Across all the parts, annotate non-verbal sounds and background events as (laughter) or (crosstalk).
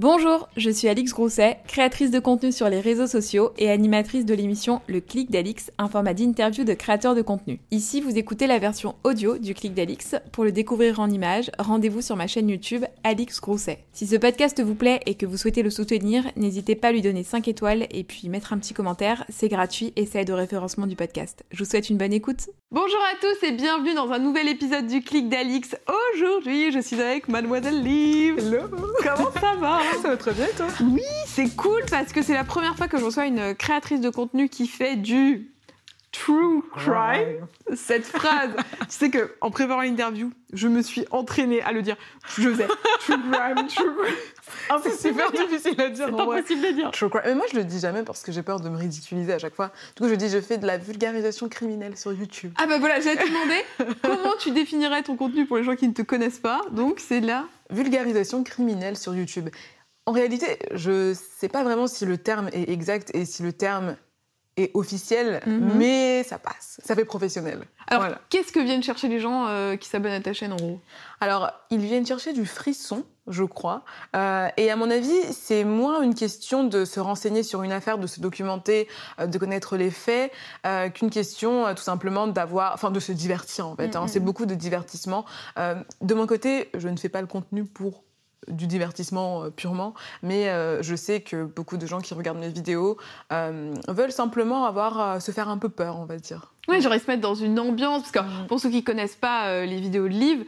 Bonjour, je suis Alix Grousset, créatrice de contenu sur les réseaux sociaux et animatrice de l'émission Le Clic d'Alix, un format d'interview de créateurs de contenu. Ici, vous écoutez la version audio du Clic d'Alix. Pour le découvrir en images, rendez-vous sur ma chaîne YouTube Alix Grousset. Si ce podcast vous plaît et que vous souhaitez le soutenir, n'hésitez pas à lui donner 5 étoiles et puis mettre un petit commentaire, c'est gratuit et ça aide au référencement du podcast. Je vous souhaite une bonne écoute. Bonjour à tous et bienvenue dans un nouvel épisode du Clic d'Alix. Aujourd'hui, je suis avec Mademoiselle Liv. Hello Comment ça va? Ça va très bien toi Oui, c'est cool parce que c'est la première fois que je reçois une créatrice de contenu qui fait du true crime. Cette phrase, (laughs) tu sais que en préparant l'interview, je me suis entraînée à le dire. Je faisais true crime, true crime. C'est super difficile à dire. C'est pas possible de dire. True crime. Mais moi je le dis jamais parce que j'ai peur de me ridiculiser à chaque fois. Du coup je dis je fais de la vulgarisation criminelle sur YouTube. Ah bah voilà, j'allais te demander (laughs) comment tu définirais ton contenu pour les gens qui ne te connaissent pas? Donc c'est la Vulgarisation criminelle sur YouTube. En réalité, je sais pas vraiment si le terme est exact et si le terme est officiel, Mhm. mais ça passe. Ça fait professionnel. Alors, Voilà. qu'est-ce que viennent chercher les gens euh, qui s'abonnent à ta chaîne en gros? Alors, ils viennent chercher du frisson, je crois. Euh, et à mon avis, c'est moins une question de se renseigner sur une affaire, de se documenter, euh, de connaître les faits, qu'une question tout simplement d'avoir, enfin, de se divertir en fait. hein. Mhm. C'est beaucoup de divertissement. De mon côté, je ne fais pas le contenu pour du divertissement euh, purement, mais euh, je sais que beaucoup de gens qui regardent mes vidéos euh, veulent simplement avoir se faire un peu peur, on va dire. Ouais, j'aurais se mettre dans une ambiance parce que Mhm. pour ceux qui connaissent pas les vidéos de Liv,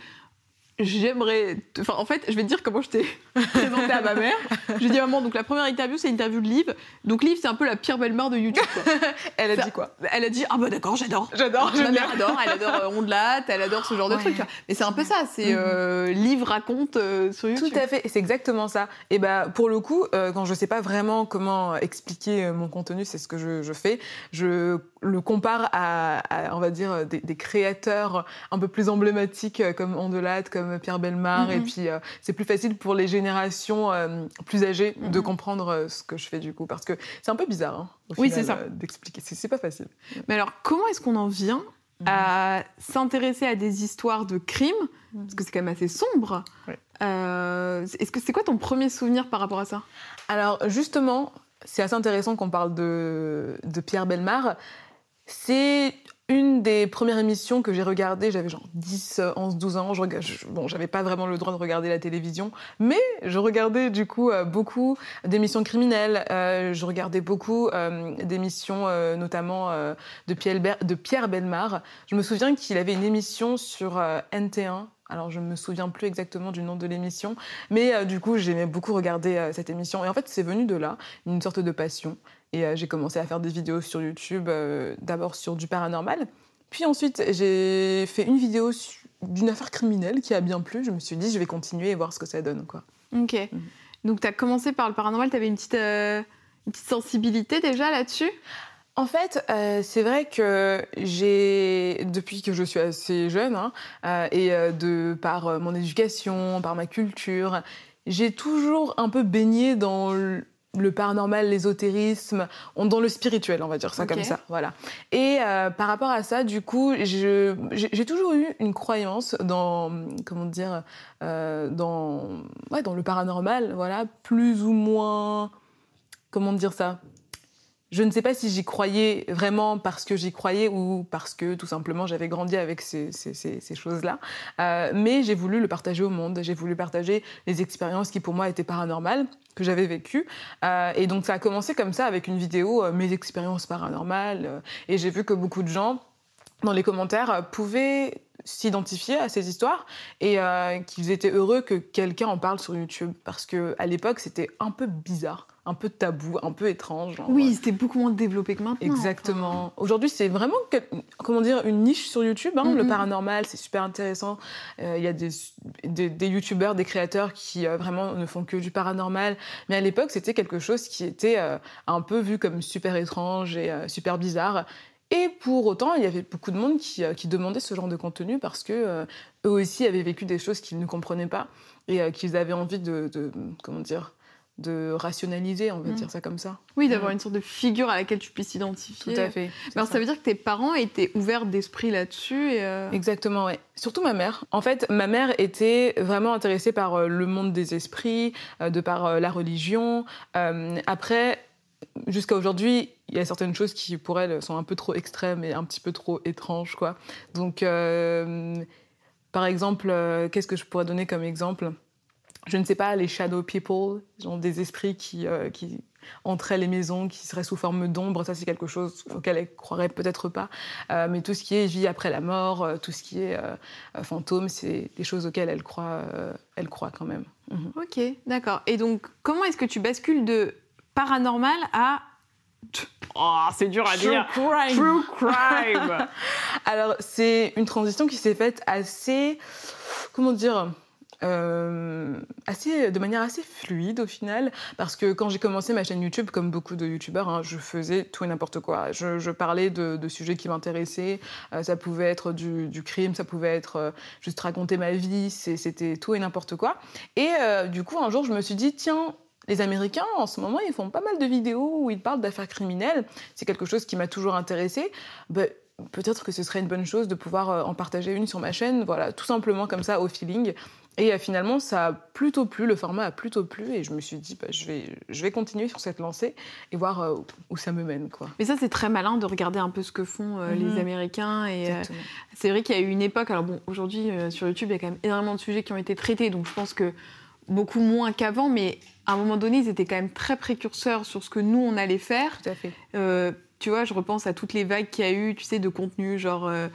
j'aimerais. Enfin, en fait, je vais te dire comment je t'ai (laughs) présenté à ma mère. Je dis maman, donc la première interview, c'est l'interview de Liv. Donc Liv, c'est un peu la pire belle-mère de YouTube. quoi. (laughs) Elle a dit quoi? Elle a dit ah bah d'accord, j'adore. J'adore, Ma mère adore, elle adore euh, Ondelat, elle adore ce genre de trucs. Mais c'est un peu ça, c'est Mhm. euh, Liv raconte euh, sur YouTube. Tout à fait, c'est exactement ça. Et bah pour le coup, euh, quand je sais pas vraiment comment expliquer mon contenu, c'est ce que je, je fais. Je le compare à, à, on va dire, des, des créateurs un peu plus emblématiques comme Ondelat, comme Pierre Belmar. Et puis euh, c'est plus facile pour les générations euh, plus âgées de Mhm. comprendre euh, ce que je fais du coup, parce que c'est un peu bizarre. hein, au Oui, c'est ça. D'expliquer, c'est pas facile. Mais alors, comment est-ce qu'on en vient à s'intéresser à des histoires de crimes? Parce que c'est quand même assez sombre. Est-ce que c'est quoi ton premier souvenir par rapport à ça? Alors justement, c'est assez intéressant qu'on parle de, de Pierre Belmar. C'est une des premières émissions que j'ai regardées, j'avais genre 10, euh, 11, 12 ans. Je, je- bon, j'avais pas vraiment le droit de regarder la télévision, mais je regardais du coup euh, beaucoup d'émissions criminelles. Euh, je regardais beaucoup euh, d'émissions, notamment de, Pierre de Belmar. Je me souviens qu'il avait une émission sur euh, NT1. Alors, je me souviens plus exactement du nom de l'émission, mais du coup, j'aimais beaucoup regarder cette émission. Et en fait, c'est venu de là, une sorte de passion. Et euh, j'ai commencé à faire des vidéos sur YouTube, euh, d'abord sur du paranormal. Puis ensuite, j'ai fait une vidéo d'une affaire criminelle qui a bien plu. Je me suis dit, je vais continuer et voir ce que ça donne. Quoi. Ok. Donc, tu as commencé par le paranormal, tu avais une petite, euh, une petite sensibilité déjà là-dessus? En fait, euh, c'est vrai que j'ai, depuis que je suis assez jeune, hein, euh, et de par mon éducation, par ma culture, j'ai toujours un peu baigné dans le paranormal, l'ésotérisme, on- dans le spirituel, on va dire ça comme ça, voilà. Et euh, par rapport à ça, du coup, j'ai j'ai toujours eu une croyance dans, comment dire, euh, dans, ouais, dans le paranormal, voilà, plus ou moins, comment dire ça je ne sais pas si j'y croyais vraiment parce que j'y croyais ou parce que tout simplement j'avais grandi avec ces, choses-là. Euh, mais j'ai voulu le partager au monde. J'ai voulu partager les expériences qui pour moi étaient paranormales, que j'avais vécues. Euh, et donc ça a commencé comme ça avec une vidéo, euh, mes expériences paranormales. et j'ai vu que beaucoup de gens dans les commentaires pouvaient s'identifier à ces histoires et qu'ils étaient heureux que quelqu'un en parle sur YouTube parce que à l'époque c'était un peu bizarre, un peu tabou, un peu étrange. genre, Oui, c'était beaucoup moins développé que maintenant. Exactement. Aujourd'hui, c'est vraiment comment dire une niche sur YouTube. hein, Le paranormal, c'est super intéressant. Euh, Il y a des, des, des youtubeurs, des créateurs qui euh, vraiment ne font que du paranormal. Mais à l'époque, c'était quelque chose qui était euh, un peu vu comme super étrange et super bizarre. Et pour autant, il y avait beaucoup de monde qui, qui demandait ce genre de contenu parce que eux aussi avaient vécu des choses qu'ils ne comprenaient pas et qu'ils avaient envie de, de- comment dire de rationaliser, on va Mm. dire ça comme ça. Oui, d'avoir Mhm. une sorte de figure à laquelle tu puisses t'identifier. Tout à fait. Alors ça. ça veut dire que tes parents étaient ouverts d'esprit là-dessus et euh, Exactement, ouais. Surtout ma mère. En fait, ma mère était vraiment intéressée par euh, le monde des esprits, euh, de par la religion. Après, jusqu'à aujourd'hui, il y a certaines choses qui, pour elle, sont un peu trop extrêmes et un petit peu trop étranges, quoi. Donc, par exemple, qu'est-ce que je pourrais donner comme exemple? Je ne sais pas, les shadow people, genre des esprits qui, euh, qui entraient les maisons, qui seraient sous forme d'ombre, ça c'est quelque chose auquel elle croirait peut-être pas. Euh, mais tout ce qui est vie après la mort, euh, tout ce qui est euh, fantôme, c'est des choses auxquelles elle croit, elle croit quand même. Mhm. Ok, d'accord. Et donc, comment est-ce que tu bascules de paranormal à... Oh, c'est dur à dire. crime. True crime. (laughs) Alors, c'est une transition qui s'est faite assez, comment dire, euh, assez, de manière assez fluide au final, parce que quand j'ai commencé ma chaîne YouTube, comme beaucoup de YouTubeurs, hein, je faisais tout et n'importe quoi. Je, parlais de, sujets qui m'intéressaient. Euh, ça pouvait être du, crime, ça pouvait être euh, juste raconter ma vie. C'était tout et n'importe quoi. Et du coup, un jour, je me suis dit, tiens. Les Américains, en ce moment, ils font pas mal de vidéos où ils parlent d'affaires criminelles. C'est quelque chose qui m'a toujours intéressée. Ben, peut-être que ce serait une bonne chose de pouvoir en partager une sur ma chaîne, voilà, tout simplement comme ça, au feeling. Et euh, finalement, ça a plutôt plu, le format a plutôt plu, et je me suis dit, bah, je, vais, je vais continuer sur cette lancée et voir euh, où ça me mène. Quoi. Mais ça, c'est très malin de regarder un peu ce que font euh, Mhm. les Américains. Et euh, c'est vrai qu'il y a eu une époque. Alors bon, aujourd'hui, sur YouTube, il y a quand même énormément de sujets qui ont été traités. Donc je pense que beaucoup moins qu'avant. Mais à un moment donné, ils étaient quand même très précurseurs sur ce que nous, on allait faire. Tout à fait. Tu vois, je repense à toutes les vagues qu'il y a eu, tu sais, de contenu genre euh,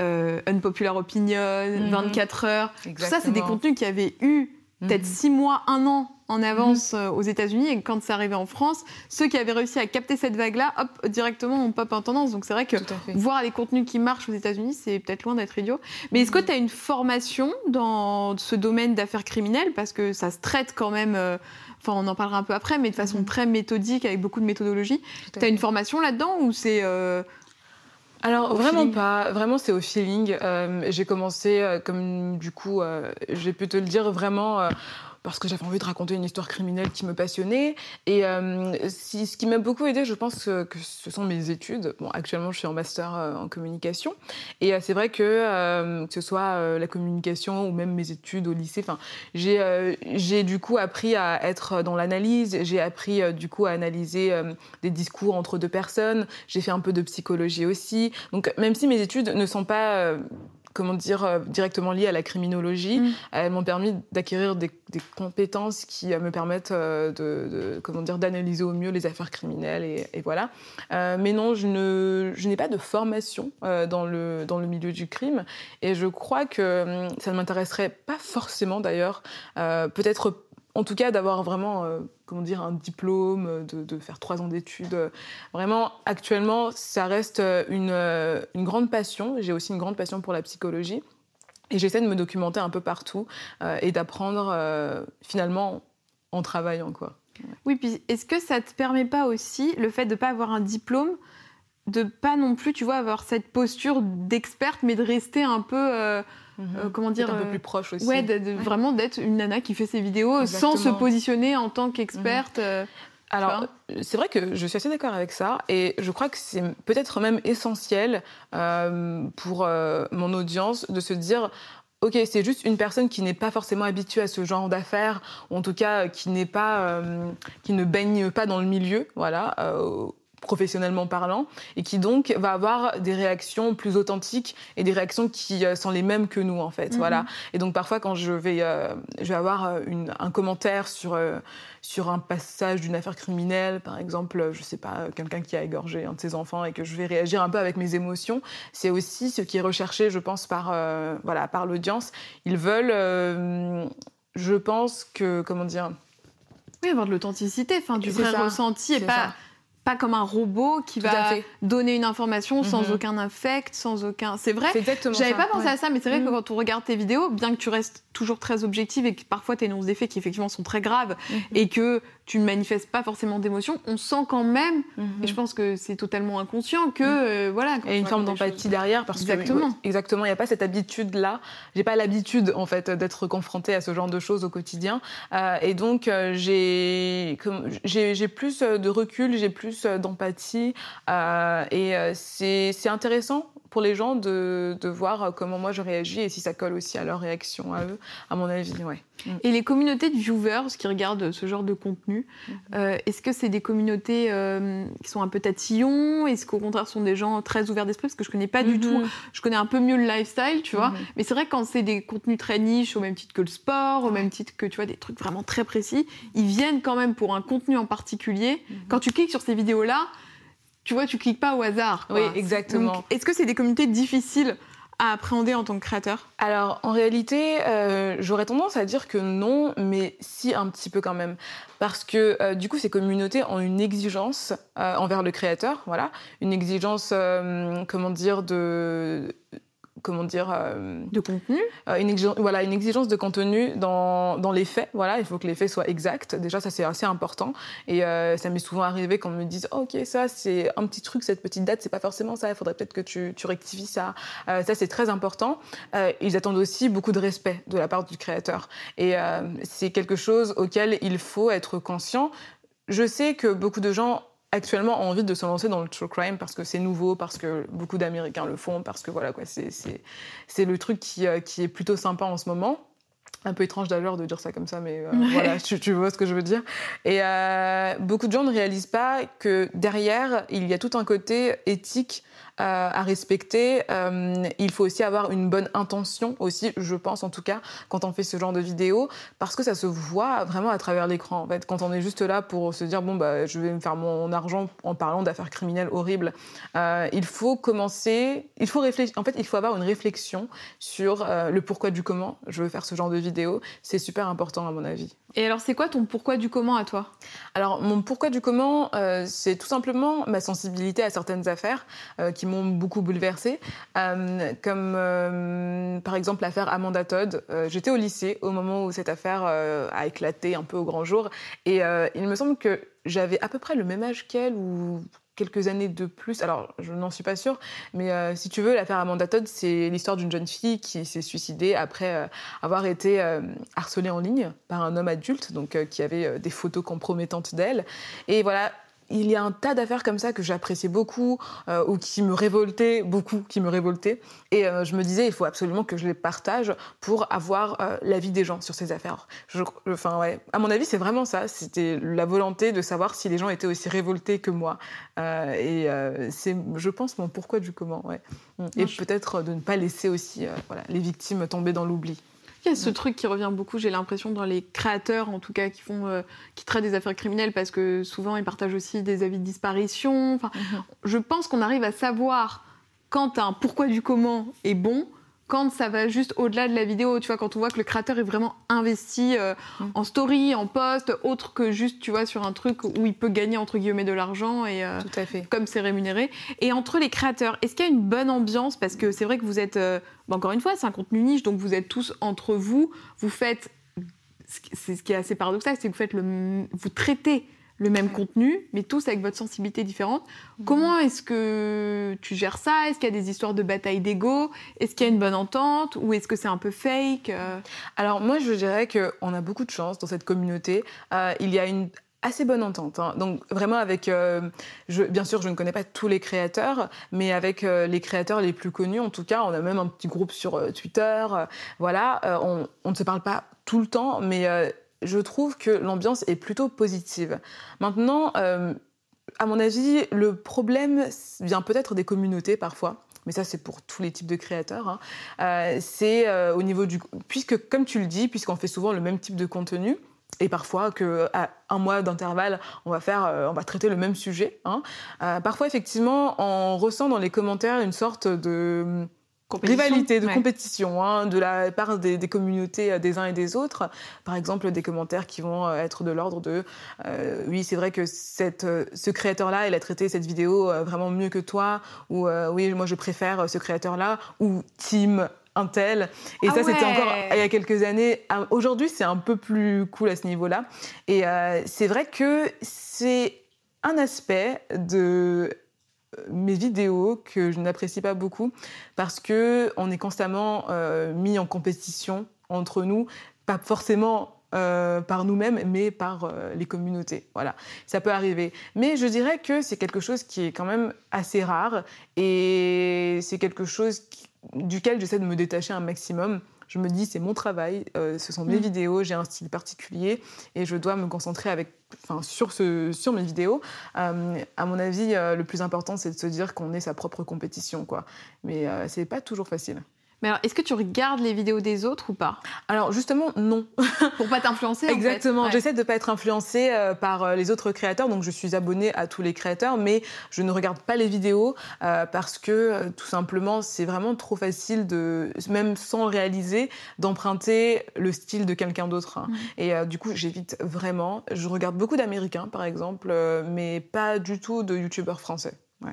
euh, Unpopular Opinion, Mhm. 24 heures. Tout ça, c'est des contenus qui avaient eu peut-être Mhm. six mois, un an en avance euh, aux États-Unis. Et quand c'est arrivé en France, ceux qui avaient réussi à capter cette vague-là, hop, directement, on pop en tendance. Donc c'est vrai que voir des contenus qui marchent aux États-Unis, c'est peut-être loin d'être idiot. Mais est-ce que Mhm. tu as une formation dans ce domaine d'affaires criminelles? Parce que ça se traite quand même. euh, Enfin, on en parlera un peu après, mais de façon Mhm. très méthodique, avec beaucoup de méthodologie. T'as fait. une formation là-dedans ou c'est euh, Alors Au vraiment feeling. pas, vraiment c'est au feeling. Euh, j'ai commencé euh, comme du coup, euh, j'ai pu te le dire vraiment. Parce que j'avais envie de raconter une histoire criminelle qui me passionnait. Et euh, ce qui m'a beaucoup aidé, je pense que, ce sont mes études. Bon, actuellement, je suis en master euh, en communication. Et euh, c'est vrai que, que ce soit la communication ou même mes études au lycée, j'ai du coup appris à être dans l'analyse. J'ai appris du coup à analyser des discours entre deux personnes. J'ai fait un peu de psychologie aussi. Donc, même si mes études ne sont pas comment dire, euh, directement liées à la criminologie, Mm. elles m'ont permis d'acquérir des, des compétences qui euh, me permettent euh, de, de- comment dire, d'analyser au mieux les affaires criminelles et, et voilà. Mais non, je ne, je n'ai pas de formation dans le dans le milieu du crime et je crois que hum, ça ne m'intéresserait pas forcément d'ailleurs. Peut-être en tout cas d'avoir vraiment euh, comment dire un diplôme euh, de, faire trois ans d'études Euh, vraiment actuellement ça reste une, grande passion. J'ai aussi une grande passion pour la psychologie. Et j'essaie de me documenter un peu partout et d'apprendre finalement en travaillant quoi. Oui, puis est-ce que ça te permet pas aussi, le fait de pas avoir un diplôme, de pas non plus, tu vois, avoir cette posture d'experte, mais de rester un peu, euh, euh, comment dire, un peu euh, plus proche aussi ouais, de- de- vraiment d'être une nana qui fait ses vidéos sans se positionner en tant qu'experte. euh, Alors, c'est vrai que je suis assez d'accord avec ça, et je crois que c'est peut-être même essentiel euh, pour euh, mon audience de se dire. Ok, c'est juste une personne qui n'est pas forcément habituée à ce genre d'affaires, ou en tout cas qui n'est pas, euh, qui ne baigne pas dans le milieu, voilà, euh, professionnellement parlant, et qui donc va avoir des réactions plus authentiques et des réactions qui euh, sont les mêmes que nous en fait, Mhm. voilà. Et donc parfois quand je vais, euh, je vais avoir euh, une, un commentaire sur euh, sur un passage d'une affaire criminelle, par exemple, je sais pas, quelqu'un qui a égorgé un de ses enfants et que je vais réagir un peu avec mes émotions, c'est aussi ce qui est recherché, je pense, par, euh, voilà, par l'audience. Ils veulent, je pense que, comment dire, Oui, avoir de l'authenticité, enfin, du vrai ça, ressenti et pas ça. Pas comme un robot qui va donner une information sans mhm. aucun affect, sans aucun. C'est vrai. J'avais pas pensé à ça, mais c'est vrai que mhm. quand on regarde tes vidéos, bien que tu restes toujours très objective et que parfois tu énonces des faits qui effectivement sont très graves mhm. et que tu ne manifestes pas forcément d'émotion, on sent quand même, et je pense que c'est totalement inconscient, que euh, voilà. Il y a une forme d'empathie derrière parce exactement. que exactement, il n'y a pas cette habitude là. J'ai pas l'habitude en fait d'être confrontée à ce genre de choses au quotidien, euh, et donc euh, j'ai j'ai plus de recul, j'ai plus d'empathie, et c'est intéressant pour les gens de, de, voir comment moi je réagis et si ça colle aussi à leur réaction à eux, à mon avis. Ouais. Mm. Et les communautés de viewers qui regardent ce genre de contenu, mm-hmm. euh, est-ce que c'est des communautés euh, qui sont un peu tatillons? Est-ce qu'au contraire sont des gens très ouverts d'esprit? Parce que je connais pas du mm-hmm. tout, je connais un peu mieux le lifestyle, tu vois. Mm-hmm. Mais c'est vrai que quand c'est des contenus très niches, au même titre que le sport, au même titre que tu vois des trucs vraiment très précis, ils viennent quand même pour un contenu en particulier. Quand tu cliques sur ces vidéos-là, tu vois, tu cliques pas au hasard. Oui, exactement. Est-ce que c'est des communautés difficiles à appréhender en tant que créateur? Alors, en réalité, euh, j'aurais tendance à dire que non, mais si un petit peu quand même. Parce que euh, du coup, ces communautés ont une exigence euh, envers le créateur, voilà, une exigence, comment dire, de comment dire euh, de contenu. euh, une exigence, voilà une exigence de contenu dans, dans les faits voilà il faut que les faits soient exacts. Déjà ça c'est assez important. Et euh, ça m'est souvent arrivé qu'on me dise ok ça c'est un petit truc cette petite date c'est pas forcément ça il faudrait peut-être que tu, tu rectifies ça. Ça c'est très important. Ils attendent aussi beaucoup de respect de la part du créateur. Et c'est quelque chose auquel il faut être conscient. Je sais que beaucoup de gens actuellement envie de se lancer dans le true crime parce que c'est nouveau, parce que beaucoup d'Américains le font, parce que voilà quoi, c'est le truc qui, euh, qui est plutôt sympa en ce moment. Un peu étrange d'ailleurs de dire ça comme ça, mais euh, voilà, tu, tu, vois ce que je veux dire. Et euh, beaucoup de gens ne réalisent pas que derrière, il y a tout un côté éthique à respecter. Euh, il faut aussi avoir une bonne intention aussi, je pense en tout cas, quand on fait ce genre de vidéo, parce que ça se voit vraiment à travers l'écran. En fait, quand on est juste là pour se dire bon bah je vais me faire mon argent en parlant d'affaires criminelles horribles, euh, il faut commencer, il faut réfléchir. En fait, il faut avoir une réflexion sur le pourquoi du comment je veux faire ce genre de vidéo. C'est super important à mon avis. Et alors, c'est quoi ton pourquoi du comment à toi? Alors, mon pourquoi du comment, euh, c'est tout simplement ma sensibilité à certaines affaires euh, qui m'ont beaucoup bouleversée, euh, comme par exemple l'affaire Amanda Todd. J'étais au lycée au moment où cette affaire a éclaté un peu au grand jour, et il me semble que j'avais à peu près le même âge qu'elle, ou quelques années de plus. Alors, je n'en suis pas sûre, mais euh, si tu veux, l'affaire Amanda Todd, c'est l'histoire d'une jeune fille qui s'est suicidée après euh, avoir été euh, harcelée en ligne par un homme adulte, donc qui avait des photos compromettantes d'elle. Et voilà, il y a un tas d'affaires comme ça que j'appréciais beaucoup euh, ou qui me révoltaient beaucoup, qui me révoltaient. Et euh, je me disais, il faut absolument que je les partage pour avoir euh, l'avis des gens sur ces affaires. Je, enfin, ouais. À mon avis, c'est vraiment ça. C'était la volonté de savoir si les gens étaient aussi révoltés que moi. et c'est, je pense, mon pourquoi du comment. Ouais. Et peut-être de ne pas laisser aussi voilà, les victimes tomber dans l'oubli. Il y a ce truc qui revient beaucoup, j'ai l'impression, dans les créateurs, en tout cas, qui font, euh, qui traitent des affaires criminelles, parce que souvent ils partagent aussi des avis de disparition. Enfin, mhm. Je pense qu'on arrive à savoir quand un pourquoi du comment est bon, quand ça va juste au-delà de la vidéo, tu vois, quand on voit que le créateur est vraiment investi euh, mm. en story, en post, autre que juste, tu vois, sur un truc où il peut gagner entre guillemets de l'argent et euh, Tout à fait. comme c'est rémunéré. Et entre les créateurs, est-ce qu'il y a une bonne ambiance? Parce que c'est vrai que vous êtes, euh, encore une fois, c'est un contenu niche, donc vous êtes tous entre vous, vous faites, c'est ce qui est assez paradoxal, c'est que vous faites le, vous traitez le même contenu, mais tous avec votre sensibilité différente. Mhm. Comment est-ce que tu gères ça? Est-ce qu'il y a des histoires de bataille d'ego? Est-ce qu'il y a une bonne entente? Ou est-ce que c'est un peu fake? Euh? Alors moi, je dirais qu'on a beaucoup de chance dans cette communauté. Euh, il y a une assez bonne entente. Hein. Donc vraiment avec, euh, je, bien sûr, je ne connais pas tous les créateurs, mais avec les créateurs les plus connus, en tout cas, on a même un petit groupe sur Twitter. voilà, on, on, ne se parle pas tout le temps, mais je trouve que l'ambiance est plutôt positive. Maintenant, euh, à mon avis, le problème vient peut-être des communautés parfois. Mais ça, c'est pour tous les types de créateurs. Hein. Euh, c'est euh, au niveau du... Puisque, comme tu le dis, puisqu'on fait souvent le même type de contenu, et parfois qu'à un mois d'intervalle, on va on va traiter le même sujet. Hein. parfois, effectivement, on ressent dans les commentaires une sorte de rivalité, de compétition, hein, de la part des, communautés des uns et des autres. Par exemple, des commentaires qui vont être de l'ordre de oui, c'est vrai que cette, ce créateur-là, il a traité cette vidéo vraiment mieux que toi, ou oui, moi je préfère ce créateur-là, ou Team un tel. Et ah ça, c'était encore il y a quelques années. Ah, aujourd'hui, c'est un peu plus cool à ce niveau-là. Et euh, c'est vrai que c'est un aspect de euh, mes vidéos que je n'apprécie pas beaucoup parce que on est constamment euh, mis en compétition entre nous, pas forcément par nous-mêmes, mais par les communautés. Voilà, ça peut arriver. Mais je dirais que c'est quelque chose qui est quand même assez rare et c'est quelque chose duquel j'essaie de me détacher un maximum. Je me dis, c'est mon travail, euh, ce sont mes mm. vidéos, j'ai un style particulier et je dois me concentrer avec, enfin, sur, ce, sur mes vidéos. Euh, à mon avis, euh, le plus important, c'est de se dire qu'on est sa propre compétition. Quoi. Mais c'est pas toujours facile. Mais alors, est-ce que tu regardes les vidéos des autres ou pas? Alors, justement, non. (laughs) Pour pas t'influencer Exactement. En fait. J'essaie de pas être influencée euh, par euh, les autres créateurs. Donc, je suis abonnée à tous les créateurs, mais je ne regarde pas les vidéos euh, parce que, tout simplement, c'est vraiment trop facile de, même sans réaliser, d'emprunter le style de quelqu'un d'autre. Hein. Mmh. Et du coup, j'évite vraiment. Je regarde beaucoup d'Américains, par exemple, mais pas du tout de YouTubeurs français. Ouais.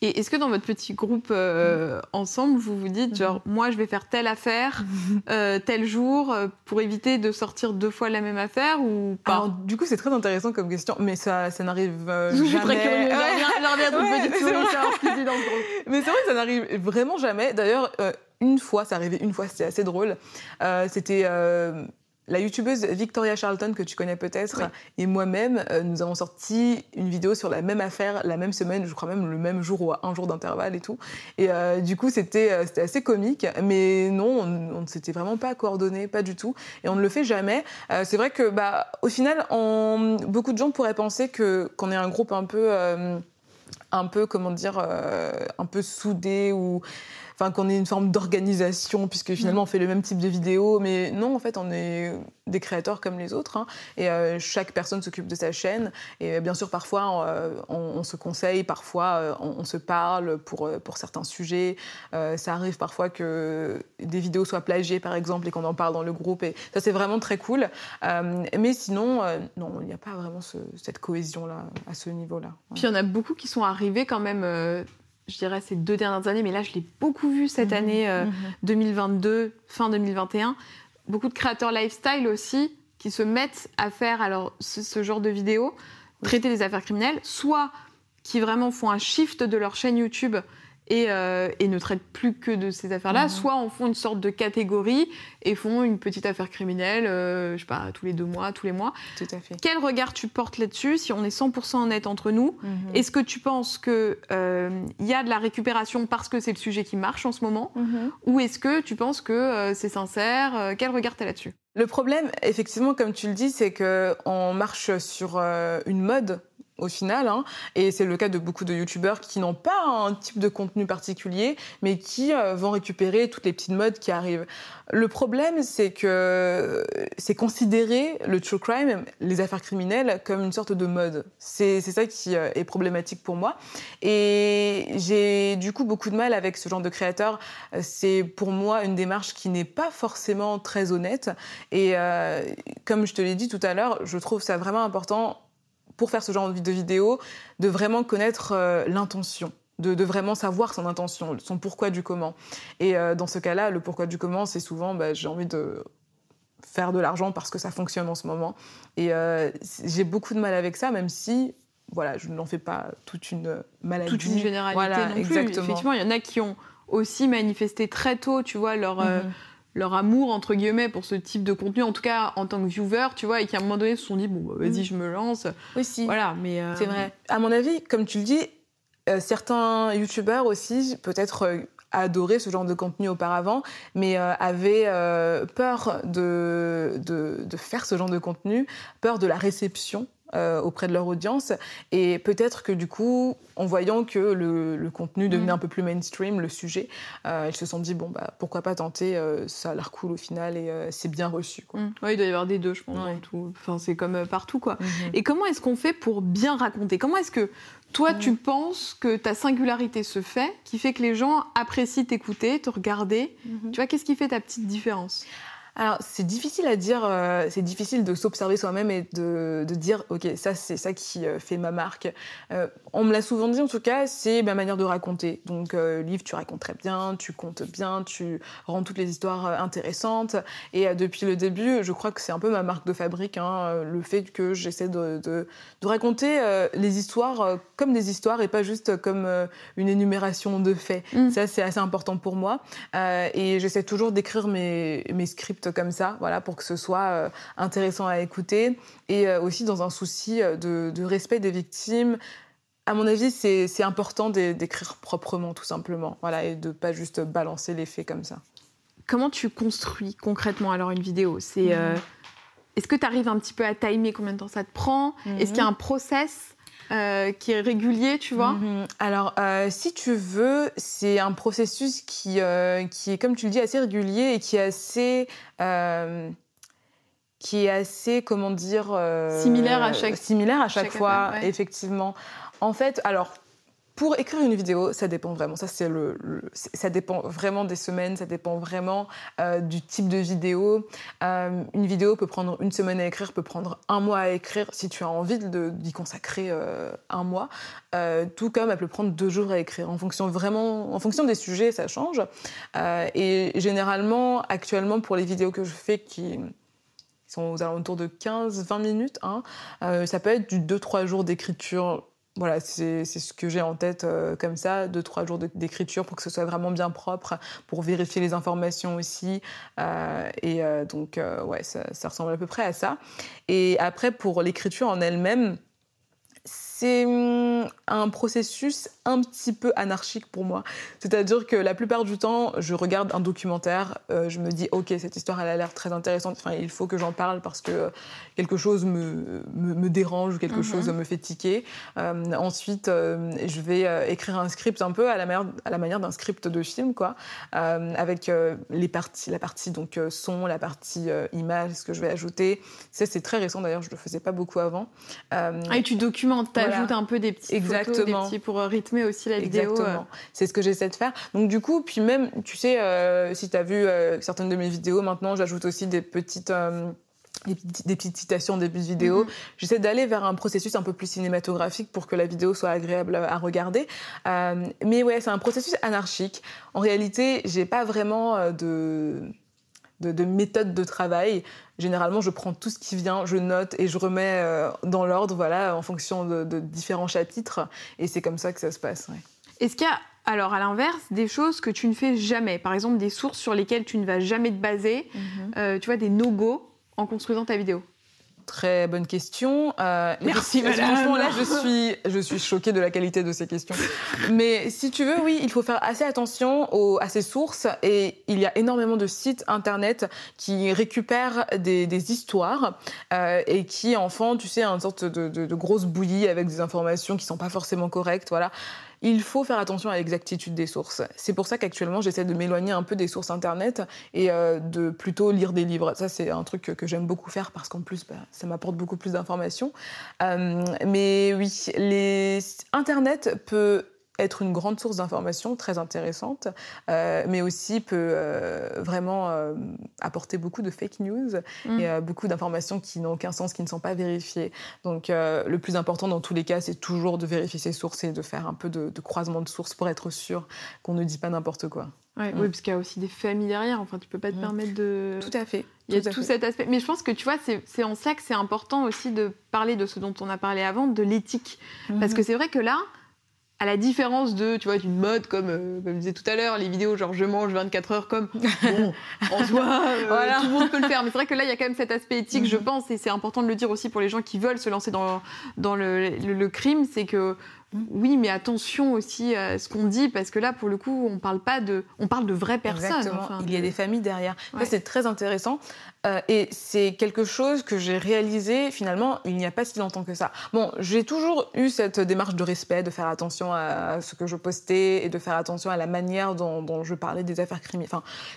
Et est-ce que dans votre petit groupe euh, ensemble, vous vous dites, genre, mhm. moi, je vais faire telle affaire, (laughs) euh, tel jour, euh, pour éviter de sortir deux fois la même affaire ou pas Alors, du coup, c'est très intéressant comme question, mais ça, ça n'arrive jamais. (laughs) Je suis très curieuse. Mais c'est vrai que ça n'arrive vraiment jamais. D'ailleurs, une fois, ça arrivait une fois, c'était assez drôle. c'était la youtubeuse Victoria Charlton, que tu connais peut-être, et moi-même, euh, nous avons sorti une vidéo sur la même affaire, la même semaine, je crois même le même jour ou à un jour d'intervalle et tout. Et euh, du coup, c'était euh, c'était assez comique, mais non, on ne s'était vraiment pas coordonné, pas du tout. Et on ne le fait jamais. c'est vrai que, bah, au final, on, beaucoup de gens pourraient penser que qu'on est un groupe un peu, un peu, comment dire, un peu soudé ou enfin qu'on ait une forme d'organisation, puisque finalement mm. on fait le même type de vidéos. Mais non, en fait, on est des créateurs comme les autres. Hein. et euh, chaque personne s'occupe de sa chaîne. Et euh, bien sûr, parfois, euh, on, se conseille, parfois, on, se parle pour, pour certains sujets. ça arrive parfois que des vidéos soient plagiées, par exemple, et qu'on en parle dans le groupe. Et ça, c'est vraiment très cool. mais sinon, non, il n'y a pas vraiment cette cohésion-là, à ce niveau-là. Puis il y en a beaucoup qui sont arrivés quand même je dirais, ces deux dernières années, mais là, je l'ai beaucoup vu cette mhm. année 2022, mhm. fin 2021. Beaucoup de créateurs lifestyle aussi qui se mettent à faire alors ce, genre de vidéos, traiter des affaires criminelles, soit qui vraiment font un shift de leur chaîne YouTube euh, et, ne traitent plus que de ces affaires-là, mhm. soit en font une sorte de catégorie et font une petite affaire criminelle, euh, je sais pas, tous les deux mois, tous les mois. Tout à fait. Quel regard tu portes là-dessus, si on est 100% honnête entre nous? Mhm. Est-ce que tu penses qu'il euh, y a de la récupération parce que c'est le sujet qui marche en ce moment? Mhm. Ou est-ce que tu penses que c'est sincère? Quel regard tu as là-dessus? Le problème, effectivement, comme tu le dis, c'est qu'on marche sur une mode au final. Hein. Et c'est le cas de beaucoup de youtubeurs qui n'ont pas un type de contenu particulier, mais qui euh, vont récupérer toutes les petites modes qui arrivent. Le problème, c'est que c'est considérer le true crime, les affaires criminelles, comme une sorte de mode. C'est ça qui euh, est problématique pour moi. Et j'ai du coup beaucoup de mal avec ce genre de créateur. C'est pour moi une démarche qui n'est pas forcément très honnête. Et euh, comme je te l'ai dit tout à l'heure, je trouve ça vraiment important pour faire ce genre de vidéo, de vraiment connaître euh, l'intention. De, vraiment savoir son intention, son pourquoi du comment. Et euh, dans ce cas-là, le pourquoi du comment, c'est souvent bah, j'ai envie de faire de l'argent parce que ça fonctionne en ce moment. Et euh, j'ai beaucoup de mal avec ça, même si voilà, je n'en fais pas toute une maladie. Toute une généralité non plus. Exactement. Effectivement, il y en a qui ont aussi manifesté très tôt, tu vois, leur, mhm leur amour entre guillemets pour ce type de contenu en tout cas en tant que viewer tu vois et qui à un moment donné se sont dit bon bah, vas-y mm. je me lance. Aussi. Voilà mais euh, c'est vrai. À mon avis comme tu le dis euh, certains youtubeurs aussi peut-être euh, adoré ce genre de contenu auparavant, mais avaient peur de, de, de, faire ce genre de contenu, peur de la réception euh, auprès de leur audience. Et peut-être que du coup, en voyant que le, contenu devenait mm. un peu plus mainstream, le sujet, euh, ils se sont dit, bon, bah, pourquoi pas tenter, euh, ça a l'air cool au final et c'est bien reçu. Quoi. Mm. il doit y avoir des deux, je pense, tout. Enfin, c'est comme partout. quoi. Mm-hmm. Et comment est-ce qu'on fait pour bien raconter? Comment est-ce que toi, tu penses que ta singularité se fait, qui fait que les gens apprécient t'écouter, te regarder? Tu vois, qu'est-ce qui fait ta petite différence? Alors, c'est difficile à dire, euh, c'est difficile de s'observer soi-même et de, de, dire, OK, ça, c'est ça qui euh, fait ma marque. Euh, on me l'a souvent dit, en tout cas, c'est ma manière de raconter. Donc, livre, tu racontes très bien, tu comptes bien, tu rends toutes les histoires intéressantes. Et depuis le début, je crois que c'est un peu ma marque de fabrique, hein, le fait que j'essaie de, de, de, raconter les histoires comme des histoires et pas juste comme une énumération de faits. Mm. Ça, c'est assez important pour moi. et j'essaie toujours d'écrire mes, mes scripts comme ça, voilà, pour que ce soit euh, intéressant à écouter et euh, aussi dans un souci euh, de, respect des victimes. À mon avis, c'est important d'écrire proprement, tout simplement, voilà, et de pas juste balancer les faits comme ça. Comment tu construis concrètement alors une vidéo? C'est mhm. est-ce que tu arrives un petit peu à timer combien de temps ça te prend? Est-ce qu'il y a mhm. un process? Qui est régulier, tu vois mhm. Alors, si tu veux, c'est un processus qui, qui est, comme tu le dis, assez régulier et qui est assez euh, qui est assez, comment dire... Euh, similaire à chaque, similaire à chaque, fois, effectivement. En fait, alors, pour écrire une vidéo, ça dépend vraiment. Ça, c'est le, ça dépend vraiment des semaines, ça dépend vraiment euh, du type de vidéo. une vidéo peut prendre une semaine à écrire, peut prendre un mois à écrire si tu as envie d'y consacrer un mois. tout comme elle peut prendre deux jours à écrire. En fonction vraiment, en fonction des sujets, ça change. et généralement, actuellement, pour les vidéos que je fais qui sont aux alentours de 15-20 minutes. Hein. Euh, ça peut être du 2-3 jours d'écriture. Voilà, c'est ce que j'ai en tête euh, comme ça, 2-3 jours d'écriture pour que ce soit vraiment bien propre, pour vérifier les informations aussi. Euh, et donc, ouais, ça, ça, ressemble à peu près à ça. Et après, pour l'écriture en elle-même, c'est hum, un processus un petit peu anarchique pour moi. C'est-à-dire que la plupart du temps, je regarde un documentaire, euh, je me dis, ok, cette histoire, elle a l'air très intéressante, enfin, il faut que j'en parle parce que quelque chose me, me, dérange ou quelque mhm. chose me fait tiquer. Euh, ensuite, euh, je vais écrire un script un peu à la manière, à la manière d'un script de film, quoi, avec les parties, la partie donc son, la partie image, ce que je vais ajouter. C'est très récent d'ailleurs, je le faisais pas beaucoup avant. ah, et tu documentes, ajoute un peu des petits Exactement. photos, des petits pour euh, rythmer aussi la vidéo. Exactement. Euh. C'est ce que j'essaie de faire. Donc du coup, puis même, tu sais, euh, si tu as vu certaines de mes vidéos, maintenant j'ajoute aussi des petites... des, petites citations au début de vidéo. Mhm. J'essaie d'aller vers un processus un peu plus cinématographique pour que la vidéo soit agréable à regarder. mais ouais, c'est un processus anarchique. En réalité, j'ai pas vraiment de de, méthode de travail. Généralement, je prends tout ce qui vient, je note et je remets euh, dans l'ordre, voilà, en fonction de, différents chapitres. Et c'est comme ça que ça se passe. Est-ce qu'il y a, alors à l'inverse, des choses que tu ne fais jamais? Par exemple, des sources sur lesquelles tu ne vas jamais te baser, mhm. euh, tu vois, des no-go en construisant ta vidéo Très bonne question. Euh, Merci. Franchement, là, je suis, je suis choquée de la qualité de ces questions. Mais si tu veux, oui, il faut faire assez attention aux, à ces sources. Et il y a énormément de sites internet qui récupèrent des, des histoires euh, et qui en font, tu sais, une sorte de, de, de grosse bouillie avec des informations qui sont pas forcément correctes. Voilà il faut faire attention à l'exactitude des sources. C'est pour ça qu'actuellement, j'essaie de m'éloigner un peu des sources Internet et euh, de plutôt lire des livres. Ça, c'est un truc que, j'aime beaucoup faire parce qu'en plus, bah, ça m'apporte beaucoup plus d'informations. Euh, mais oui, les... Internet peut être une grande source d'informations très intéressante, euh, mais aussi peut euh, vraiment euh, apporter beaucoup de fake news mm. et beaucoup d'informations qui n'ont aucun sens, qui ne sont pas vérifiées. Donc le plus important dans tous les cas, c'est toujours de vérifier ses sources et de faire un peu de, croisement de sources pour être sûr qu'on ne dit pas n'importe quoi. Mm. Oui, parce qu'il y a aussi des familles derrière. Enfin, tu peux pas te mm. permettre de. Tout à fait. Il y a tout, cet aspect. Mais je pense que tu vois, c'est en ça que c'est important aussi de parler de ce dont on a parlé avant, de l'éthique. Parce que c'est vrai que là, à la différence de, tu vois, d'une mode comme, euh, comme je disais tout à l'heure, les vidéos genre je mange 24 heures comme, bon, (laughs) en soi, euh, tout le monde peut le faire. Mais c'est vrai que là, il y a quand même cet aspect éthique, je mhm. pense, et c'est important de le dire aussi pour les gens qui veulent se lancer dans, dans le, le, crime, c'est que mhm. oui, mais attention aussi à ce qu'on dit, parce que là, pour le coup, on parle pas de, on parle de vraies personnes. Exactement. il y a des familles derrière. Ça, c'est très intéressant. Euh, et c'est quelque chose que j'ai réalisé finalement il n'y a pas si longtemps que ça. Bon, j'ai toujours eu cette démarche de respect, de faire attention à ce que je postais et de faire attention à la manière dont, je parlais des affaires criminelles.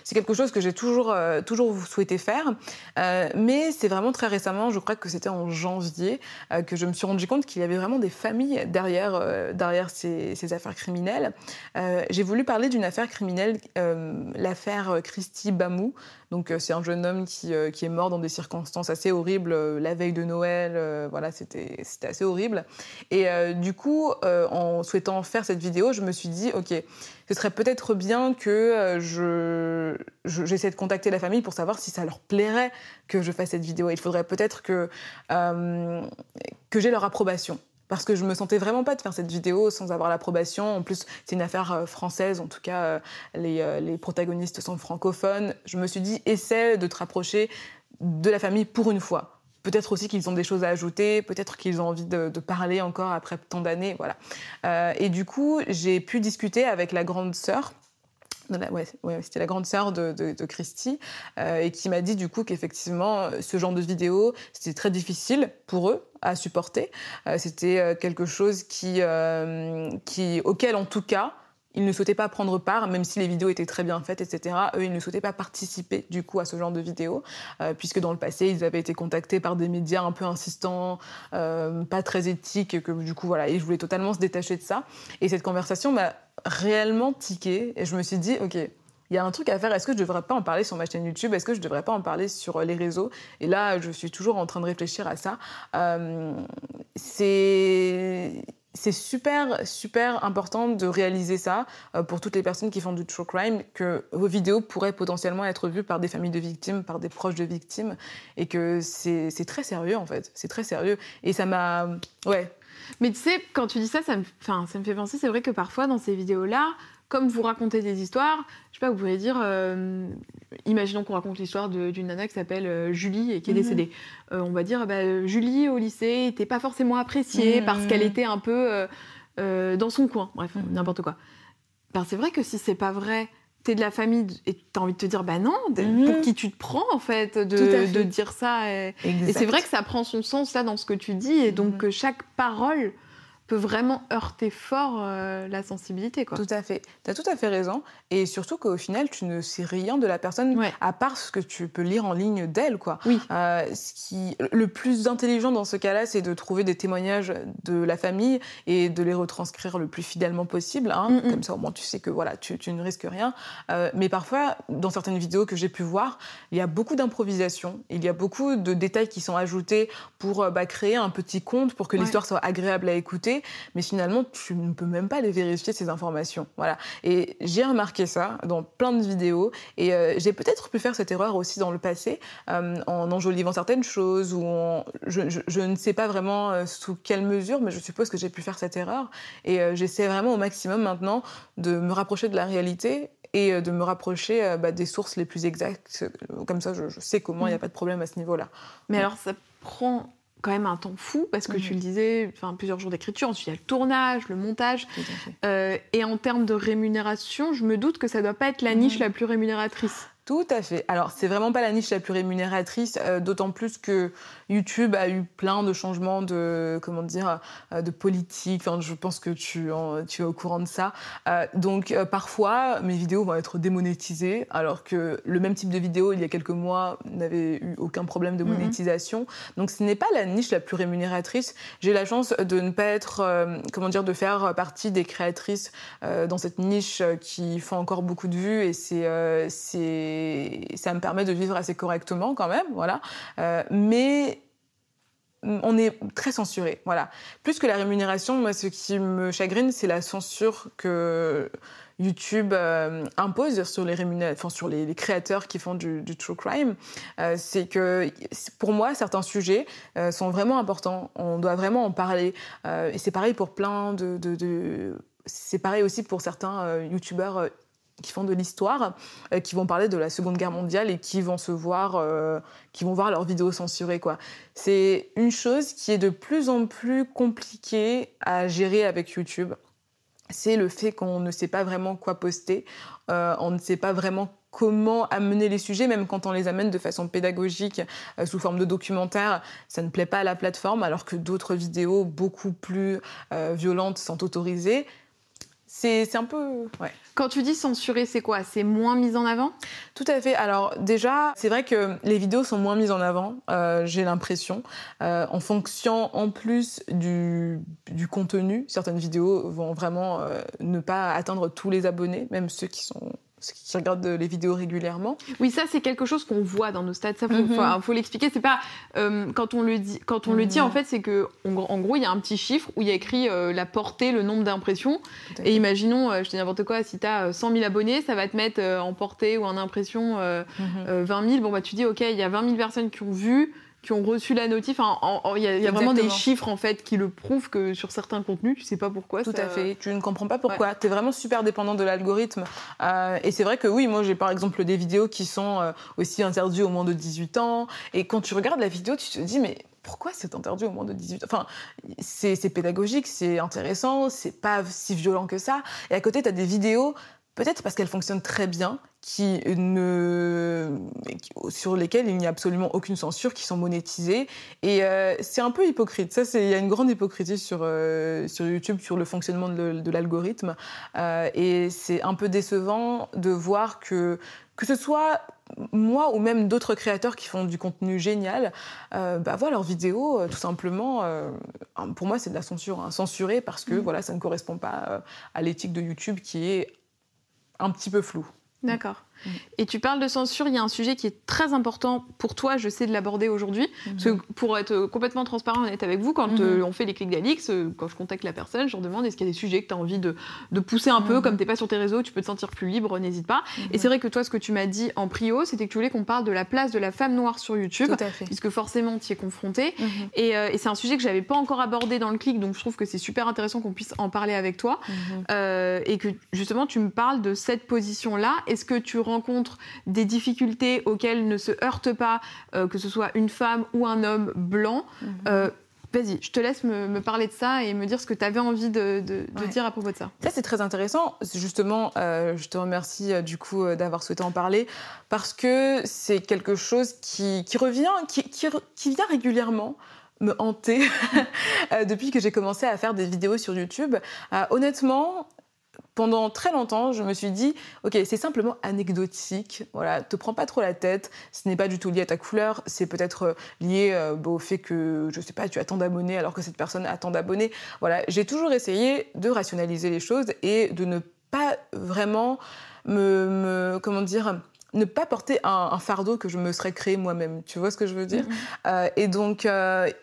C'est quelque chose que j'ai toujours, euh, toujours souhaité faire. Euh, mais c'est vraiment très récemment, je crois que c'était en janvier, que je me suis rendu compte qu'il y avait vraiment des familles derrière, derrière ces, ces, affaires criminelles. j'ai voulu parler d'une affaire criminelle, l'affaire Christy Bamou. Donc euh, c'est un jeune homme qui, euh, qui, est mort dans des circonstances assez horribles euh, la veille de Noël. voilà, c'était assez horrible. Et du coup, en souhaitant faire cette vidéo, je me suis dit, ok, ce serait peut-être bien que je j'essaie de contacter la famille pour savoir si ça leur plairait que je fasse cette vidéo. Il faudrait peut-être que que j'ai leur approbation parce que je me sentais vraiment pas de faire cette vidéo sans avoir l'approbation. En plus, c'est une affaire euh, française, en tout cas, euh, euh, les, protagonistes sont francophones. Je me suis dit, essaie de te rapprocher de la famille pour une fois. Peut-être aussi qu'ils ont des choses à ajouter, peut-être qu'ils ont envie de, parler encore après tant d'années, voilà. et du coup, j'ai pu discuter avec la grande sœur ouais, c'était la grande sœur de, de, Christy, euh, et qui m'a dit du coup qu'effectivement, ce genre de vidéo, c'était très difficile pour eux à supporter. Euh, c'était euh, quelque chose qui, qui, auquel, en tout cas, ils ne souhaitaient pas prendre part, même si les vidéos étaient très bien faites, etc. Eux, ils ne souhaitaient pas participer du coup à ce genre de vidéos, puisque dans le passé, ils avaient été contactés par des médias un peu insistants, pas très éthiques, que du coup, voilà, ils voulaient totalement se détacher de ça. Et cette conversation m'a réellement tiqué et je me suis dit, ok, il y a un truc à faire. Est-ce que je devrais pas en parler sur ma chaîne YouTube? Est-ce que je devrais pas en parler sur les réseaux? Et là, je suis toujours en train de réfléchir à ça. Euh, c'est c'est super, super important de réaliser ça euh, pour toutes les personnes qui font du true crime, que vos vidéos pourraient potentiellement être vues par des familles de victimes, par des proches de victimes, et que c'est très sérieux en fait. C'est très sérieux. Et ça m'a. Ouais, mais tu sais, quand tu dis ça, ça me, ça me fait penser, c'est vrai que parfois dans ces vidéos-là, comme vous racontez des histoires, je sais pas, vous pourriez dire, euh, imaginons qu'on raconte l'histoire d'une nana qui s'appelle euh, Julie et qui est mhm. décédée. Euh, on va dire, bah, Julie au lycée n'était pas forcément appréciée mhm. parce qu'elle était un peu dans son coin, bref, mhm. n'importe quoi. Ben, c'est vrai que si c'est pas vrai, t'es de la famille et t'as envie de te dire bah non pour qui tu te prends en fait de, de dire ça et, et c'est vrai que ça prend son sens là dans ce que tu dis et donc chaque parole peut vraiment heurter fort euh, la sensibilité. Quoi. Tout à fait. Tu as tout à fait raison. Et surtout qu'au final, tu ne sais rien de la personne à part ce que tu peux lire en ligne d'elle. Quoi. Oui. Euh, ce qui, le plus intelligent dans ce cas-là, c'est de trouver des témoignages de la famille et de les retranscrire le plus fidèlement possible. Hein. Mm, mm. Comme ça, au moins, tu sais que voilà, tu, tu ne risques rien. Euh, mais parfois, dans certaines vidéos que j'ai pu voir, il y a beaucoup d'improvisation. Il y a beaucoup de détails qui sont ajoutés pour bah, créer un petit conte pour que l'histoire soit agréable à écouter mais finalement, tu ne peux même pas les vérifier, ces informations. Voilà. Et j'ai remarqué ça dans plein de vidéos, et euh, j'ai peut-être pu faire cette erreur aussi dans le passé, euh, en enjolivant certaines choses, ou je, ne sais pas vraiment euh, sous quelle mesure, mais je suppose que j'ai pu faire cette erreur. Et j'essaie vraiment au maximum maintenant de me rapprocher de la réalité et de me rapprocher bah, des sources les plus exactes. Comme ça, je, sais comment, il n'y a mm. pas de problème à ce niveau-là. Mais alors, ça prend quand même un temps fou parce que tu le mhm. disais, enfin plusieurs jours d'écriture, ensuite il y a le tournage, le montage. Euh, et en termes de rémunération, je me doute que ça doit pas être la niche mhm. la plus rémunératrice. Tout à fait. Alors, c'est vraiment pas la niche la plus rémunératrice, euh, d'autant plus que YouTube a eu plein de changements de, comment dire, euh, de politique. Enfin, je pense que tu, tu es au courant de ça. Euh, donc, parfois, mes vidéos vont être démonétisées, alors que le même type de vidéo, il y a quelques mois, n'avait eu aucun problème de mhm. monétisation. Donc, ce n'est pas la niche la plus rémunératrice. J'ai la chance de ne pas être, comment dire, de faire partie des créatrices dans cette niche qui font encore beaucoup de vues et c'est, ça me permet de vivre assez correctement quand même, voilà. Euh, mais on est très censuré, voilà. Plus que la rémunération, moi, ce qui me chagrine, c'est la censure que YouTube euh, impose sur les enfin, sur les, créateurs qui font du, true crime. Euh, c'est que pour moi, certains sujets sont vraiment importants. On doit vraiment en parler. et c'est pareil pour plein de, de c'est pareil aussi pour certains youtubeurs qui font de l'histoire, euh, qui vont parler de la Seconde Guerre mondiale et qui vont se voir, euh, qui vont voir leurs vidéos censurées. Quoi. C'est une chose qui est de plus en plus compliquée à gérer avec YouTube. C'est le fait qu'on ne sait pas vraiment quoi poster, euh, on ne sait pas vraiment comment amener les sujets, même quand on les amène de façon pédagogique sous forme de documentaire, ça ne plaît pas à la plateforme, alors que d'autres vidéos beaucoup plus violentes sont autorisées. C'est un peu... Ouais. Quand tu dis censurer, c'est quoi? C'est moins mis en avant? Tout à fait. Alors déjà, c'est vrai que les vidéos sont moins mises en avant, euh, j'ai l'impression, en fonction en plus du, du, contenu. Certaines vidéos vont vraiment ne pas atteindre tous les abonnés, même ceux qui sont qui regardent les vidéos régulièrement. Oui, ça c'est quelque chose qu'on voit dans nos stades. Ça faut, mhm. faut, l'expliquer. C'est pas euh, quand on le dit. Quand on le dit, en mhm. fait, c'est que en, gros, il y a un petit chiffre où il y a écrit euh, la portée, le nombre d'impressions. Et imaginons, euh, je dis n'importe quoi, si tu as 100 000 abonnés, ça va te mettre en portée ou en impression 20 000. Mhm. Bon bah tu dis ok, il y a 20 000 personnes qui ont vu qui ont reçu la notif. Il y a, vraiment des chiffres en fait qui le prouvent que sur certains contenus, tu sais pas pourquoi. Tout à fait. Tu ne comprends pas pourquoi. Tu es vraiment super dépendant de l'algorithme. Euh, et c'est vrai que oui, moi j'ai par exemple des vidéos qui sont euh, aussi interdites au moins de 18 ans. Et quand tu regardes la vidéo, tu te dis mais pourquoi c'est interdit au moins de 18 ans Enfin, c'est pédagogique, c'est intéressant, c'est pas si violent que ça. Et à côté, tu as des vidéos Peut-être parce qu'elles fonctionnent très bien, qui ne, sur lesquelles il n'y a absolument aucune censure, qui sont monétisées. Et euh, c'est un peu hypocrite. Ça, il y a une grande hypocrisie sur, euh, sur YouTube, sur le fonctionnement de, l'algorithme. Euh, et c'est un peu décevant de voir que, que ce soit moi ou même d'autres créateurs qui font du contenu génial, bah, voient leurs vidéos tout simplement. pour moi, c'est de la censure, hein, censurée parce que mmh. voilà, ça ne correspond pas à l'éthique de YouTube qui est un petit peu flou. D'accord. Mm. Et tu parles de censure, il y a un sujet qui est très important pour toi, je sais de l'aborder aujourd'hui. Parce que mm-hmm. pour être complètement transparent honnête avec vous, quand mm-hmm. euh, on fait les clics d'Alix, euh, quand je contacte la personne, je leur demande est-ce qu'il y a des sujets que tu as envie de, de pousser un peu, mm-hmm. comme tu n'es pas sur tes réseaux, tu peux te sentir plus libre, n'hésite pas. Et c'est vrai que toi, ce que tu m'as dit en prio, c'était que tu voulais qu'on parle de la place de la femme noire sur YouTube, Tout à fait. puisque forcément tu y es confrontée. Euh, et, c'est un sujet que j'avais pas encore abordé dans le clic, donc je trouve que c'est super intéressant qu'on puisse en parler avec toi. et que justement, tu me parles de cette position-là. Est-ce que tu des difficultés auxquelles ne se heurte pas, euh, que ce soit une femme ou un homme blanc. Mhm. Euh, vas-y, je te laisse me, parler de ça et me dire ce que tu avais envie de, dire à propos de ça. Ça, c'est très intéressant. Justement, euh, je te remercie du coup d'avoir souhaité en parler parce que c'est quelque chose qui, revient, qui, qui, vient régulièrement me hanter (laughs) depuis que j'ai commencé à faire des vidéos sur YouTube. honnêtement, pendant très longtemps, je me suis dit, ok, c'est simplement anecdotique. Voilà, te prends pas trop la tête. Ce n'est pas du tout lié à ta couleur. C'est peut-être euh, lié euh, au fait que, je sais pas, tu as tant d'abonnés alors que cette personne a tant d'abonnés. Voilà, j'ai toujours essayé de rationaliser les choses et de ne pas vraiment me, comment dire, ne pas porter un, fardeau que je me serais créé moi-même. Tu vois ce que je veux dire? Mm-hmm. euh, Et donc,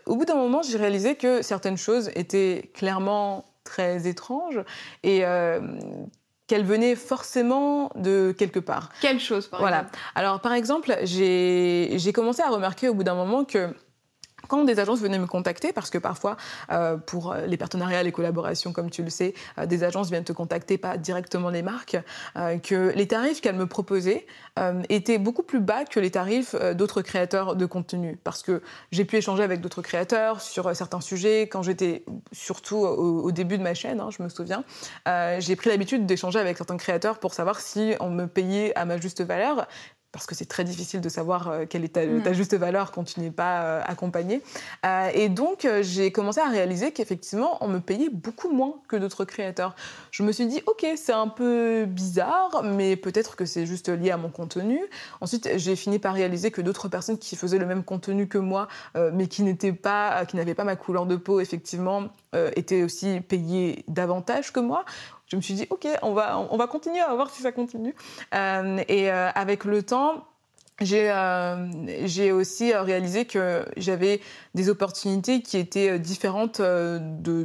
au bout d'un moment, j'ai réalisé que certaines choses étaient clairement très étrange et euh, qu'elle venait forcément de quelque part. Quelle chose, par voilà. Alors, par exemple, j'ai commencé à remarquer au bout d'un moment que quand des agences venaient me contacter, parce que parfois, euh, pour les partenariats, les collaborations, comme tu le sais, euh, des agences viennent te contacter, pas directement les marques, euh, que les tarifs qu'elles me proposaient étaient beaucoup plus bas que les tarifs d'autres créateurs de contenu. Parce que j'ai pu échanger avec d'autres créateurs sur certains sujets, quand j'étais surtout au, début de ma chaîne, hein, je me souviens, j'ai pris l'habitude d'échanger avec certains créateurs pour savoir si on me payait à ma juste valeur parce que c'est très difficile de savoir euh, quelle est ta, mm. juste valeur quand tu n'es pas euh, accompagné. Euh, et donc, j'ai commencé à réaliser qu'effectivement, on me payait beaucoup moins que d'autres créateurs. Je me suis dit, ok, c'est un peu bizarre, mais peut-être que c'est juste lié à mon contenu. Ensuite, j'ai fini par réaliser que d'autres personnes qui faisaient le même contenu que moi, mais qui n'étaient pas, qui n'avaient pas ma couleur de peau, effectivement, étaient aussi payées davantage que moi je me suis dit, OK, on va, on va continuer à voir si ça continue. Euh, et euh, avec le temps, j'ai euh, aussi réalisé que j'avais des opportunités qui étaient différentes de,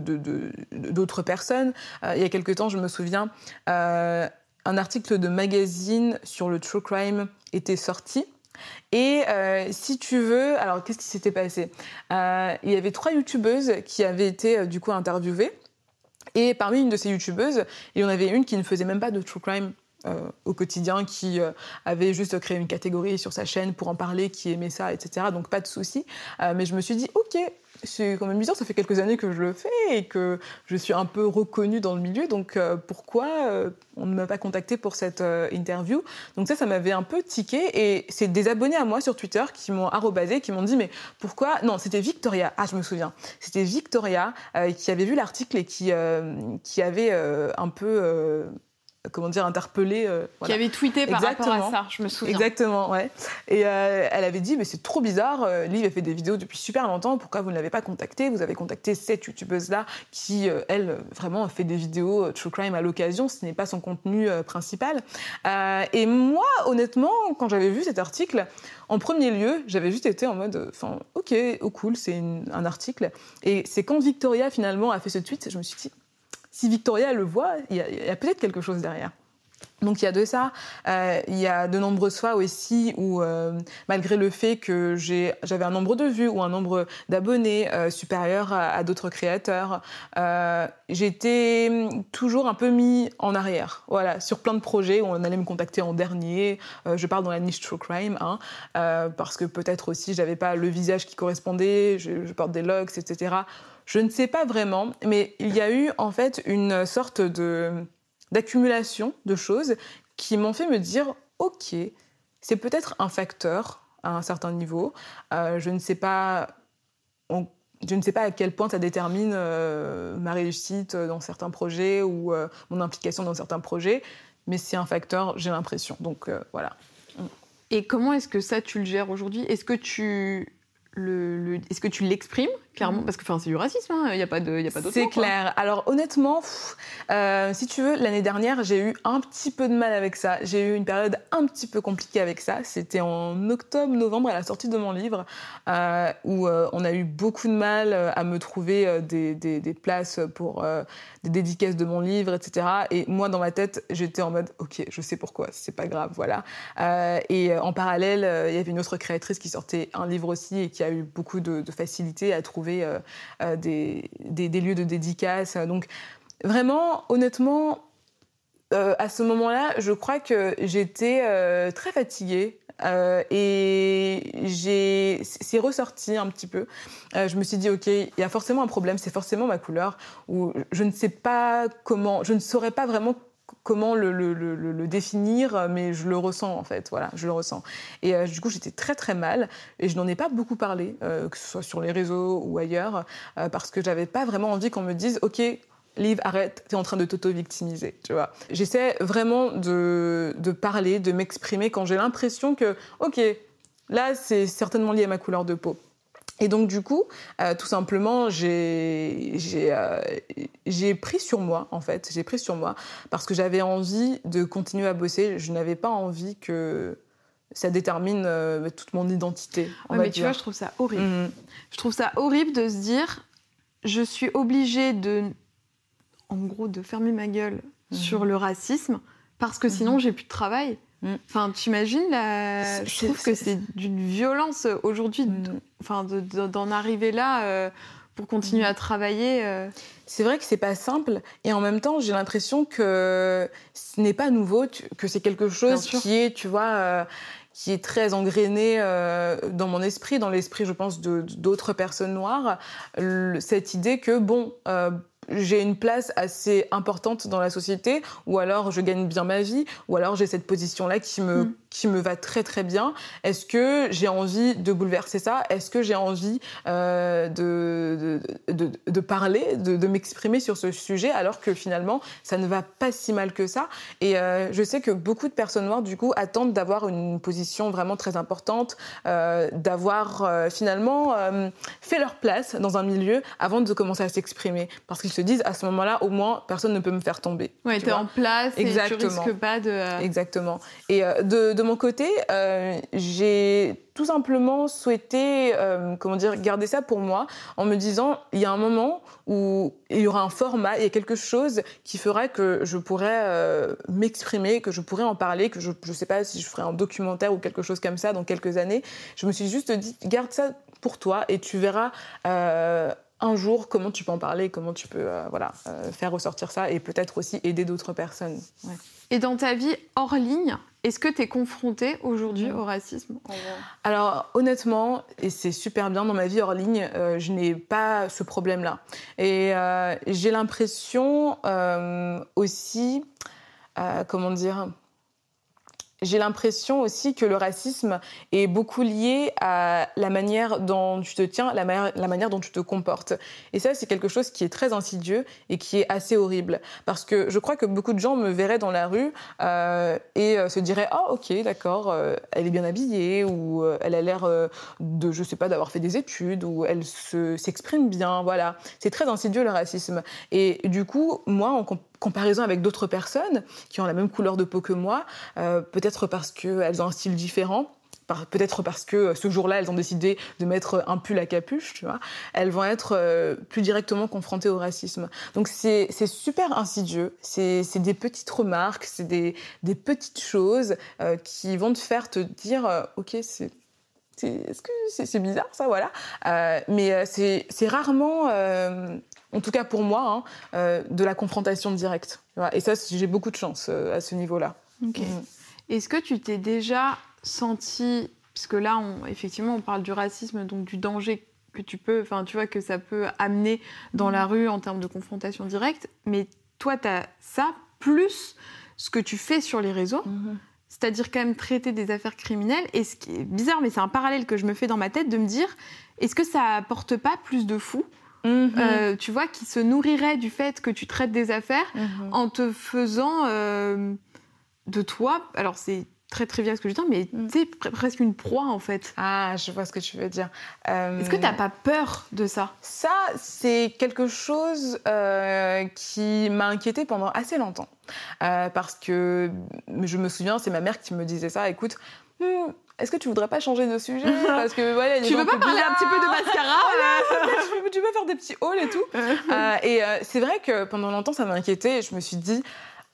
d'autres personnes. il y a quelque temps, je me souviens, un article de magazine sur le true crime était sorti. Et si tu veux, alors qu'est-ce qui s'était passé? Il y avait trois youtubeuses qui avaient été du coup interviewées. Et parmi une de ces youtubeuses, il y en avait une qui ne faisait même pas de true crime. Au quotidien qui avait juste créé une catégorie sur sa chaîne pour en parler, qui aimait ça, etc. Donc pas de souci. mais je me suis dit, ok, c'est quand même bizarre, ça fait quelques années que je le fais et que je suis un peu reconnue dans le milieu, donc euh, pourquoi euh, on ne m'a pas contacté pour cette euh, interview? Donc ça, ça m'avait un peu tiqué et c'est des abonnés à moi sur Twitter qui m'ont arrobasé, qui m'ont dit mais pourquoi? Non, c'était Victoria, ah je me souviens, c'était Victoria qui avait vu l'article et qui, qui avait un peu comment dire, interpellée. Euh, Qui avait tweeté par rapport à ça, je me souviens. Exactement, ouais. Et euh, elle avait dit, mais c'est trop bizarre, euh, Liv a fait des vidéos depuis super longtemps, pourquoi vous ne l'avez pas contactée? Vous avez contacté cette youtubeuse-là qui, elle, vraiment fait des vidéos true crime à l'occasion, ce n'est pas son contenu principal. et moi, honnêtement, quand j'avais vu cet article, en premier lieu, j'avais juste été en mode, enfin, ok, oh cool, c'est un article. Et c'est quand Victoria, finalement, a fait ce tweet, je me suis dit, si Victoria le voit, il y a, peut-être quelque chose derrière. Donc il y a de ça. Euh, il y a de nombreuses fois aussi où, euh, malgré le fait que j'avais un nombre de vues ou un nombre d'abonnés euh, supérieur à, d'autres créateurs, j'étais toujours un peu mis en arrière. Voilà, sur plein de projets où on allait me contacter en dernier. je parle dans la niche true crime, hein, parce que peut-être aussi j'avais pas le visage qui correspondait. Je, je porte des locks, etc. Je ne sais pas vraiment, mais il y a eu en fait une sorte de d'accumulation de choses qui m'ont fait me dire ok, c'est peut-être un facteur à un certain niveau. Euh, je ne sais pas. je ne sais pas à quel point ça détermine euh, ma réussite dans certains projets ou euh, mon implication dans certains projets, mais c'est un facteur, j'ai l'impression. Donc voilà. Et comment est-ce que ça tu le gères aujourd'hui? Est-ce que tu le, est-ce que tu l'exprimes clairement? Mm. parce que c'est du racisme il hein, n'y a pas de a pas d'autre c'est clair. Alors honnêtement euh, si tu veux l'année dernière j'ai eu un petit peu de mal avec ça. J'ai eu une période un petit peu compliquée avec ça. C'était en octobre novembre à la sortie de mon livre euh, où euh, on a eu beaucoup de mal à me trouver des, des, des places pour des dédicaces de mon livre etc et moi dans ma tête j'étais en mode ok je sais pourquoi c'est pas grave voilà. Et en parallèle il y avait une autre créatrice qui sortait un livre aussi et qui a eu beaucoup de, facilité à trouver euh, euh, des, lieux de dédicace. Donc vraiment, honnêtement, euh, à ce moment-là, je crois que j'étais très fatiguée. et j'ai, c'est ressorti un petit peu. je me suis dit, ok, il y a forcément un problème, c'est forcément ma couleur, ou je ne sais pas comment, je ne saurais pas vraiment comment le, le, le, définir, mais je le ressens en fait. Voilà, je le ressens. Et euh, du coup, j'étais très très mal et je n'en ai pas beaucoup parlé, euh, que ce soit sur les réseaux ou ailleurs, euh, parce que j'avais pas vraiment envie qu'on me dise, ok. Liv, arrête, t'es en train de t'auto-victimiser, tu vois. J'essaie vraiment de, de parler, de m'exprimer quand j'ai l'impression que, ok, là, c'est certainement lié à ma couleur de peau. Et donc du coup, euh, tout simplement, j'ai euh, pris sur moi, en fait, j'ai pris sur moi, parce que j'avais envie de continuer à bosser. Je n'avais pas envie que ça détermine euh, toute mon identité. mais tu vois, je trouve ça horrible. Mhm. Je trouve ça horrible de se dire, je suis obligée de, en gros, de fermer ma gueule mhm. sur le racisme, parce que sinon, mhm. j'ai plus de travail. Mm. Enfin, t'imagines la... Je trouve que c'est d'une violence aujourd'hui, mm. enfin, d'en arriver là euh, pour continuer mm. à travailler. Euh. C'est vrai que c'est pas simple, et en même temps, j'ai l'impression que ce n'est pas nouveau, que c'est quelque chose qui est, tu vois. Euh, qui est très engrainé dans mon esprit, dans l'esprit, je pense, d'autres personnes noires, cette idée que, bon, j'ai une place assez importante dans la société, ou alors je gagne bien ma vie, ou alors j'ai cette position-là qui me, mm. qui me va très très bien. Est-ce que j'ai envie de bouleverser ça? Est-ce que j'ai envie euh, de, de, de, parler, de, de m'exprimer sur ce sujet, alors que finalement, ça ne va pas si mal que ça? Et euh, je sais que beaucoup de personnes noires, du coup, attendent d'avoir une position vraiment très importante, euh, d'avoir finalement fait leur place dans un milieu avant de commencer à s'exprimer. Parce qu'ils se disent à ce moment-là, au moins, personne ne peut me faire tomber. Ouais, t'es en place Exactement. et tu risques pas de. Euh, Exactement. Et euh, de, de, mon côté, euh, j'ai tout simplement souhaité, euh, comment dire, garder ça pour moi, en me disant, il y a un moment où il y aura un format, il y a quelque chose qui fera que je pourrais euh, m'exprimer, que je pourrais en parler, que je ne sais pas si je ferai un documentaire ou quelque chose comme ça dans quelques années. Je me suis juste dit, garde ça pour toi et tu verras euh, un jour comment tu peux en parler, comment tu peux voilà, faire ressortir ça et peut-être aussi aider d'autres personnes. Et dans ta vie hors ligne, est-ce que tu es confrontée aujourd'hui au racisme Alors honnêtement, et c'est super bien dans ma vie hors ligne, euh, je n'ai pas ce problème-là. Et euh, j'ai l'impression euh, aussi, comment dire, j'ai l'impression aussi que le racisme est beaucoup lié à la manière dont tu te tiens, la, manière dont tu te comportes. Et ça, c'est quelque chose qui est très insidieux et qui est assez horrible. Parce que je crois que beaucoup de gens me verraient dans la rue euh, et euh, se diraient Ah, ok, d'accord, euh, elle est bien habillée, ou elle a l'air de, je sais pas, d'avoir fait des études, ou elle s'exprime bien. Voilà. C'est très insidieux le racisme. Et du coup, moi, en comparaison avec d'autres personnes qui ont la même couleur de peau que moi, euh, peut-être parce qu'elles ont un style différent, peut-être parce que ce jour-là, elles ont décidé de mettre un pull à capuche, tu vois, elles vont être euh, plus directement confrontées au racisme. Donc c'est super insidieux, c'est des petites remarques, c'est des, des, petites choses euh, qui vont te faire te dire, ok, c'est c'est bizarre ça voilà mais c'est rarement en tout cas pour moi, hein, euh, de la confrontation directe. Et ça, j'ai beaucoup de chance euh, à ce niveau-là. Mm. Est-ce que tu t'es déjà senti, parce que là, effectivement, on parle du racisme, donc du danger que tu peux, enfin, tu vois, que ça peut amener dans la rue en termes de confrontation directe, mais toi, tu as ça plus ce que tu fais sur les réseaux. Mm-hmm. C'est-à-dire quand même traiter des affaires criminelles. Et ce qui est bizarre, mais c'est un parallèle que je me fais dans ma tête de me dire, est-ce que ça apporte pas plus de fous Mhm. Euh, tu vois, qui se nourrirait du fait que tu traites des affaires mhm. en te faisant euh, de toi. Alors, c'est très trivial ce que je dis, mais mm. tu sais, presque une proie en fait. Ah, je vois ce que tu veux dire. Euh, Est-ce que tu n'as pas peur de ça? Ça, c'est quelque chose qui m'a inquiété pendant assez longtemps. parce que je me souviens, c'est ma mère qui me disait ça. Écoute, hmm, est-ce que tu voudrais pas changer de sujet (laughs) Parce que voilà, tu veux pas parler un petit peu de mascara (laughs) Tu veux faire des petits hauls et tout (laughs) euh, Et euh, c'est vrai que pendant longtemps, ça m'a inquiété. Je me suis dit,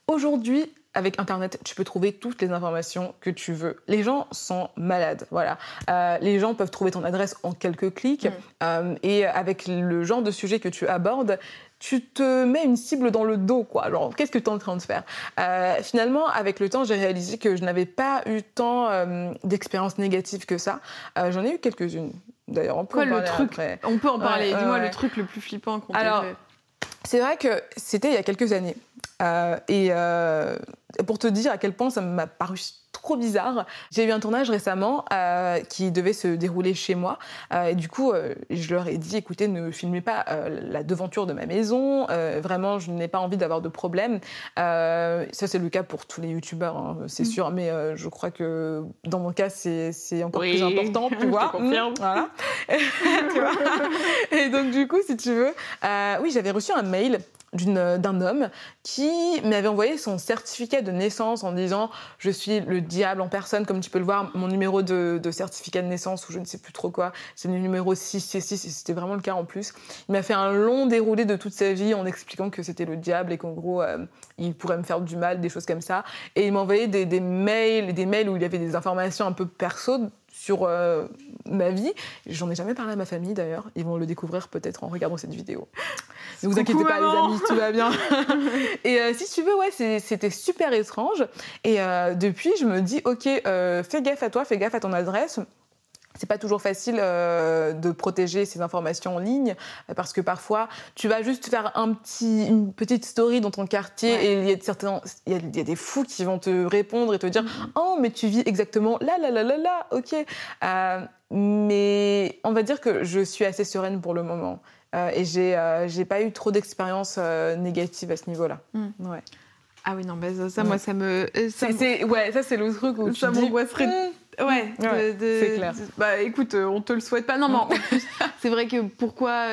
aujourd'hui, avec Internet, tu peux trouver toutes les informations que tu veux. Les gens sont malades, voilà. Euh, les gens peuvent trouver ton adresse en quelques clics. Mm. et avec le genre de sujet que tu abordes, tu te mets une cible dans le dos, quoi. Alors, qu'est-ce que tu es en train de faire? Euh, Finalement, avec le temps, j'ai réalisé que je n'avais pas eu tant euh, d'expériences négatives que ça. Euh, j'en ai eu quelques-unes. D'ailleurs, on peut en parler truc? On peut en parler. Dis-moi le truc le plus flippant qu'on Alors, c'est vrai que c'était il y a quelques années. et pour te dire à quel point ça m'a paru trop bizarre. J'ai eu un tournage récemment euh, qui devait se dérouler chez moi. Euh, et du coup, euh, je leur ai dit, écoutez, ne filmez pas la devanture de ma maison. vraiment, je n'ai pas envie d'avoir de problème. ça, c'est le cas pour tous les youtubeurs, hein, c'est mm. sûr. Mais je crois que dans mon cas, c'est encore plus important, (laughs) tu vois. Mm, voilà. (laughs) tu vois et donc, du coup, si tu veux, oui, j'avais reçu un mail d'un homme qui m'avait envoyé son certificat de naissance en disant je suis le diable en personne comme tu peux le voir mon numéro de, certificat de naissance ou je ne sais plus trop quoi c'est le numéro 6 et c'était vraiment le cas en plus. Il m'a fait un long déroulé de toute sa vie en expliquant que c'était le diable et qu'en gros euh, il pourrait me faire du mal des choses comme ça. Et il m'a envoyé des, des mails des mails où il y avait des informations un peu perso sur euh, ma vie. J'en ai jamais parlé à ma famille d'ailleurs. Ils vont le découvrir peut-être en regardant cette vidéo. Ne vous inquiétez pas, les amis, tout va bien. (laughs) (laughs) et euh, si tu veux, ouais, c'était super étrange. Et euh, depuis, je me dis, ok, fais gaffe à toi, fais gaffe à ton adresse c'est pas toujours facile euh, de protéger ces informations en ligne parce que parfois tu vas juste faire un petit, une petite story dans ton quartier et il y a certains, il y, a, des fous qui vont te répondre et te dire mm-hmm. oh mais tu vis exactement là là là là là ok euh, mais on va dire que je suis assez sereine pour le moment euh, et j'ai j'ai pas eu trop d'expériences négatives à ce niveau-là. Mm. Ouais. Ah oui non mais ça, moi ça me ça ouais ça c'est le truc où ça m'angoisserait hmm. Ouais, c'est clair. bah écoute, euh, on te le souhaite pas. Non, non, (laughs) c'est vrai que pourquoi.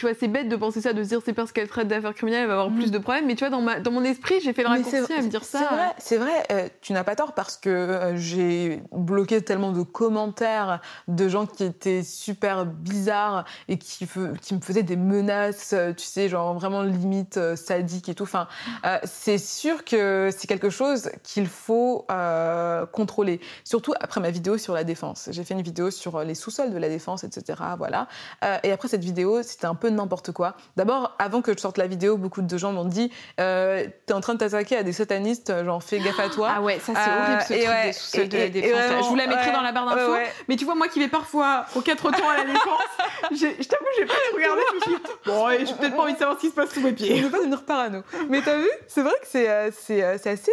Euh, tu vois, c'est bête de penser ça, de se dire c'est parce qu'elle traite d'affaires criminelles, elle va avoir mm. plus de problèmes. Mais tu vois, dans, ma, dans mon esprit, j'ai fait le raccourci à me dire ça. C'est vrai, vrai euh, tu n'as pas tort parce que j'ai bloqué tellement de commentaires de gens qui étaient super bizarres et qui, qui me faisaient des menaces, tu sais, genre vraiment limite sadiques et tout. Enfin, c'est sûr que c'est quelque chose qu'il faut contrôler. Surtout après ma vidéo sur la défense. J'ai fait une vidéo sur les sous-sols de la défense, etc. Voilà. et après cette vidéo, c'était un peu peu de n'importe quoi. D'abord, avant que je sorte la vidéo, beaucoup de gens m'ont dit euh, T'es en train de t'attaquer à des satanistes, genre fais gaffe à toi. Ah ouais, ça c'est horrible ce truc des, de la défense. je vous la mettrai dans la barre d'infos. mais tu vois, moi qui vais parfois aux quatre temps à la défense, (laughs) je t'avoue, j'ai pas tout regardé. Je me suis Bon, j'ai peut-être pas envie de savoir ce qui se passe sous mes pieds. Je veux pas devenir parano. Mais t'as vu C'est vrai que c'est c'est assez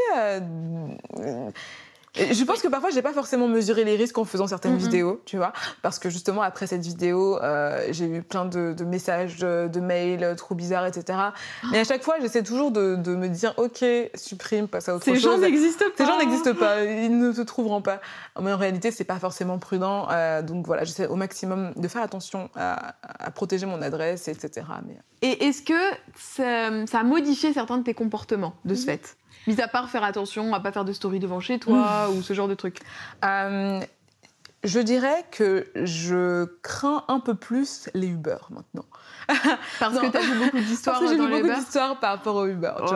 je pense que parfois, j'ai pas forcément mesuré les risques en faisant certaines mm-hmm. vidéos, tu vois, parce que justement après cette vidéo, euh, j'ai eu plein de, messages, de, mails euh, trop bizarres, etc. (gasps) Mais à chaque fois, j'essaie toujours de, me dire, ok, supprime, passe à autre chose. Ces gens n'existent pas. Ces gens n'existent pas, ils ne te trouveront pas. Mais en réalité, c'est pas forcément prudent. Euh, donc voilà, j'essaie au maximum de faire attention à, protéger mon adresse, etc. Mais... Et est-ce que ça, a modifié certains de tes comportements de ce mm-hmm. fait? Mis à part faire attention à pas faire de story devant chez toi ou ce genre de trucs. Euh, je dirais que je crains un peu plus les Uber maintenant. (laughs) Parce que tu as vu beaucoup d'histoires Parce que j'ai vu beaucoup d'histoires par rapport aux Uber. Oh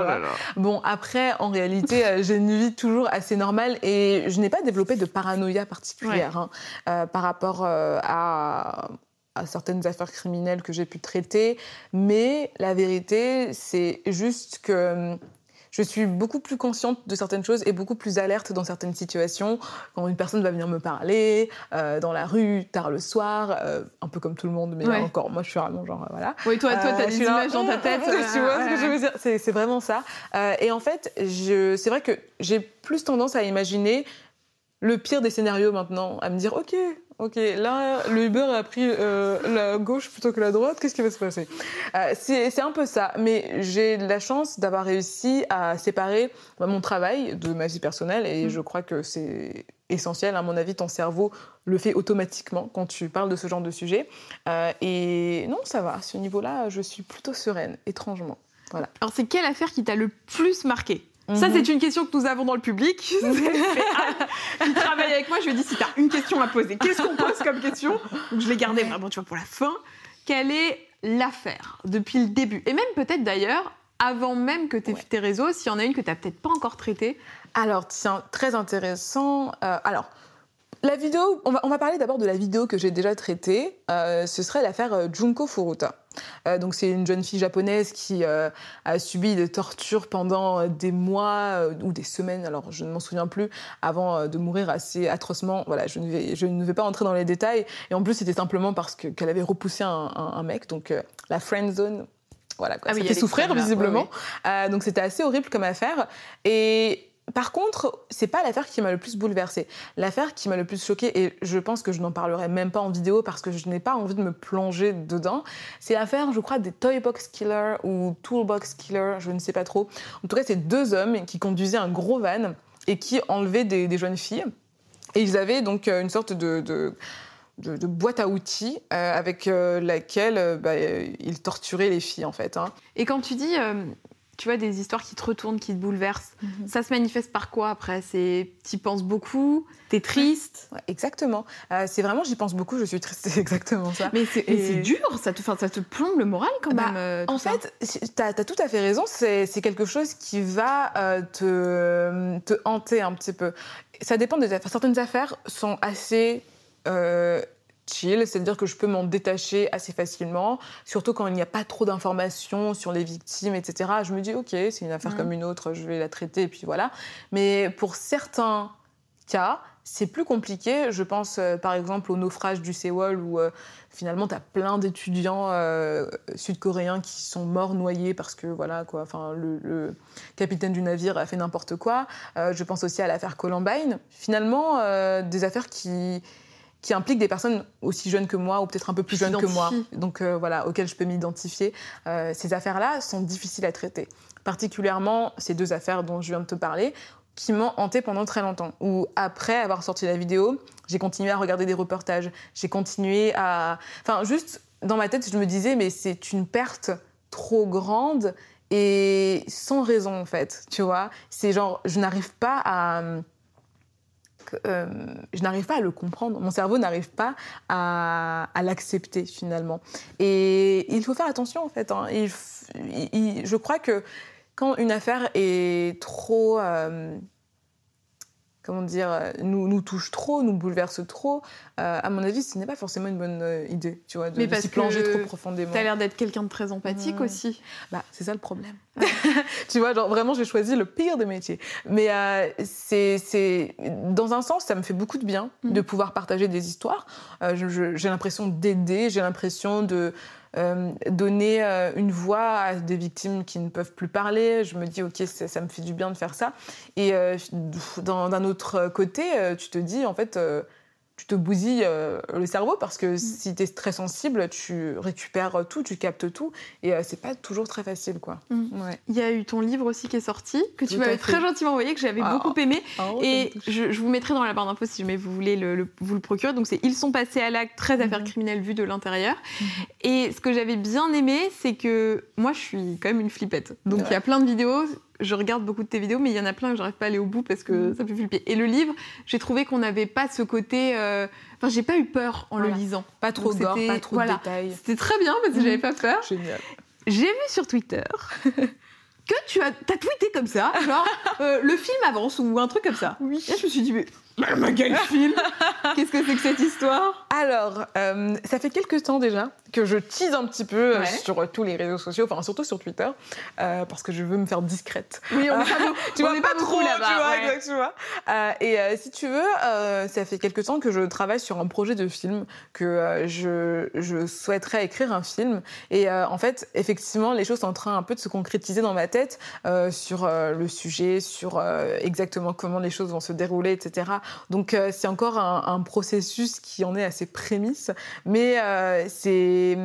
bon, après, en réalité, euh, j'ai une vie toujours assez normale et je n'ai pas développé de paranoïa particulière hein, euh, par rapport à à certaines affaires criminelles que j'ai pu traiter, mais la vérité, c'est juste que je suis beaucoup plus consciente de certaines choses et beaucoup plus alerte dans certaines situations. Quand une personne va venir me parler euh, dans la rue, tard le soir, euh, un peu comme tout le monde, mais encore, moi je suis vraiment genre, voilà. Oui, toi, toi, t'as des images dans ta (laughs) tête. tu vois ce que je veux dire? C'est vraiment ça. Euh, et en fait, c'est vrai que j'ai plus tendance à imaginer le pire des scénarios maintenant, à me dire, ok, ok, là, le Uber a pris euh, la gauche plutôt que la droite, qu'est-ce qui va se passer? Euh, C'est un peu ça, mais j'ai la chance d'avoir réussi à séparer bah, mon travail de ma vie personnelle, et mm. je crois que c'est essentiel. À mon avis, ton cerveau le fait automatiquement quand tu parles de ce genre de sujet. Euh, et non, ça va. À ce niveau-là, je suis plutôt sereine, étrangement. Voilà. Alors, c'est quelle affaire qui t'a le plus marqué? Ça, mhm. c'est une question que nous avons dans le public. (laughs) qui travaille avec moi, je lui ai dit si tu as une question à poser, qu'est-ce qu'on pose comme question? Donc, je l'ai gardée vraiment tu vois, pour la fin. Quelle est l'affaire depuis le début? Et même peut-être d'ailleurs, avant même que tu aies tes réseaux, s'il y en a une que tu n'as peut-être pas encore traitée. Alors, tiens, très intéressant. Euh, alors, la vidéo, on va, on va parler d'abord de la vidéo que j'ai déjà traitée. Euh, ce serait l'affaire euh, Junko Furuta. Euh, donc c'est une jeune fille japonaise qui a subi des tortures pendant des mois ou des semaines, alors je ne m'en souviens plus, avant de mourir assez atrocement. Voilà, je ne vais, je ne vais pas entrer dans les détails. Et en plus, c'était simplement parce qu'elle avait repoussé un, mec, donc la friend zone. Voilà, quoi. Ah ça fait souffrir visiblement. donc c'était assez horrible comme affaire. Et par contre, c'est pas l'affaire qui m'a le plus bouleversée. L'affaire qui m'a le plus choquée, et je pense que je n'en parlerai même pas en vidéo parce que je n'ai pas envie de me plonger dedans, c'est l'affaire, je crois, des Toy Box Killer ou Toolbox Killer, je ne sais pas trop. En tout cas, c'est deux hommes qui conduisaient un gros van et qui enlevaient des, jeunes filles. Et ils avaient donc euh, une sorte de, boîte à outils euh, avec euh, laquelle bah, ils torturaient les filles, en fait. Hein. Et quand tu dis tu vois, des histoires qui te retournent, qui te bouleversent. Mhm. Ça se manifeste par quoi après? C'est tu penses beaucoup, t'es triste? exactement. Euh, c'est vraiment j'y pense beaucoup, je suis triste, (laughs) c'est exactement ça. Mais c'est dur, ça te, ça te plombe le moral quand bah, même. Euh, en fait, tu as, tout à fait raison. C'est quelque chose qui va euh, te, te hanter un petit peu. Ça dépend des affaires. Certaines affaires sont assez chill, c'est-à-dire que je peux m'en détacher assez facilement, surtout quand il n'y a pas trop d'informations sur les victimes, etc. Je me dis, ok, c'est une affaire mm. comme une autre, je vais la traiter, et puis voilà. Mais pour certains cas, c'est plus compliqué. Je pense euh, par exemple au naufrage du Sewol où euh, finalement tu as plein d'étudiants euh, sud-coréens qui sont morts noyés parce que voilà quoi, enfin le, capitaine du navire a fait n'importe quoi. je pense aussi à l'affaire Columbine. Finalement, des affaires qui qui implique des personnes aussi jeunes que moi ou peut-être un peu plus jeunes que moi, donc euh, voilà, auxquelles je peux m'identifier. Euh, ces affaires-là sont difficiles à traiter, particulièrement ces deux affaires dont je viens de te parler, qui m'ont hanté pendant très longtemps. Ou après avoir sorti la vidéo, j'ai continué à regarder des reportages, j'ai continué à, enfin juste dans ma tête, je me disais mais c'est une perte trop grande et sans raison en fait, tu vois. C'est genre je n'arrive pas à euh, je n'arrive pas à le comprendre. Mon cerveau n'arrive pas à, l'accepter finalement. Et il faut faire attention en fait. Hein. je crois que quand une affaire est trop, euh, comment dire, nous, nous touche trop, nous bouleverse trop, à mon avis, ce n'est pas forcément une bonne idée, tu vois, de, s'y plonger trop profondément. Tu as l'air d'être quelqu'un de très empathique mmh. aussi. Bah, c'est ça le problème. (laughs) tu vois, genre vraiment, j'ai choisi le pire des métiers. Mais c'est, dans un sens, ça me fait beaucoup de bien mmh. de pouvoir partager des histoires. j'ai l'impression d'aider, j'ai l'impression de euh, donner euh, une voix à des victimes qui ne peuvent plus parler. Je me dis, ok, ça me fait du bien de faire ça. Et euh, d'un autre côté, tu te dis, en fait, tu te bousilles euh, le cerveau parce que mm. si tu es très sensible, tu récupères tout, tu captes tout et euh, c'est pas toujours très facile quoi. Mm. Il y a eu ton livre aussi qui est sorti que tu m'avais très gentiment envoyé que j'avais ah. beaucoup aimé ah, et je, vous mettrai dans la barre d'infos si jamais vous voulez le, vous le procurer. Donc c'est Ils sont passés à l'acte 13 mm-hmm. affaires criminelles vues de l'intérieur. Mm-hmm. Et ce que j'avais bien aimé, c'est que moi je suis quand même une flippette. Donc il y a plein de vidéos je regarde beaucoup de tes vidéos, mais il y en a plein que j'arrive pas à aller au bout parce que mm. ça me fait flipper. Et le livre, j'ai trouvé qu'on n'avait pas ce côté. Euh, enfin, j'ai pas eu peur en le lisant. Pas trop gore, pas trop de détails. C'était très bien parce que j'avais pas peur. Génial. J'ai vu sur Twitter (laughs) que tu as, as tweeté comme ça, genre (laughs) euh, le film avance ou un truc comme ça. Oui. Et je me suis dit, mais quel film (laughs) Qu'est-ce que c'est que cette histoire? Alors, euh, ça fait quelques temps déjà que je tease un petit peu euh, sur tous les réseaux sociaux, enfin surtout sur Twitter, euh, parce que je veux me faire discrète. Oui, on, (laughs) tu vois, pas, trop là-bas. Tu vois, et si tu veux, ça fait quelques temps que je travaille sur un projet de film, que je, je, souhaiterais écrire un film. Et en fait, effectivement, les choses sont en train un peu de se concrétiser dans ma tête sur le sujet, sur exactement comment les choses vont se dérouler, etc. Donc euh, c'est encore un, processus qui en est à ses prémices, mais euh, c'est,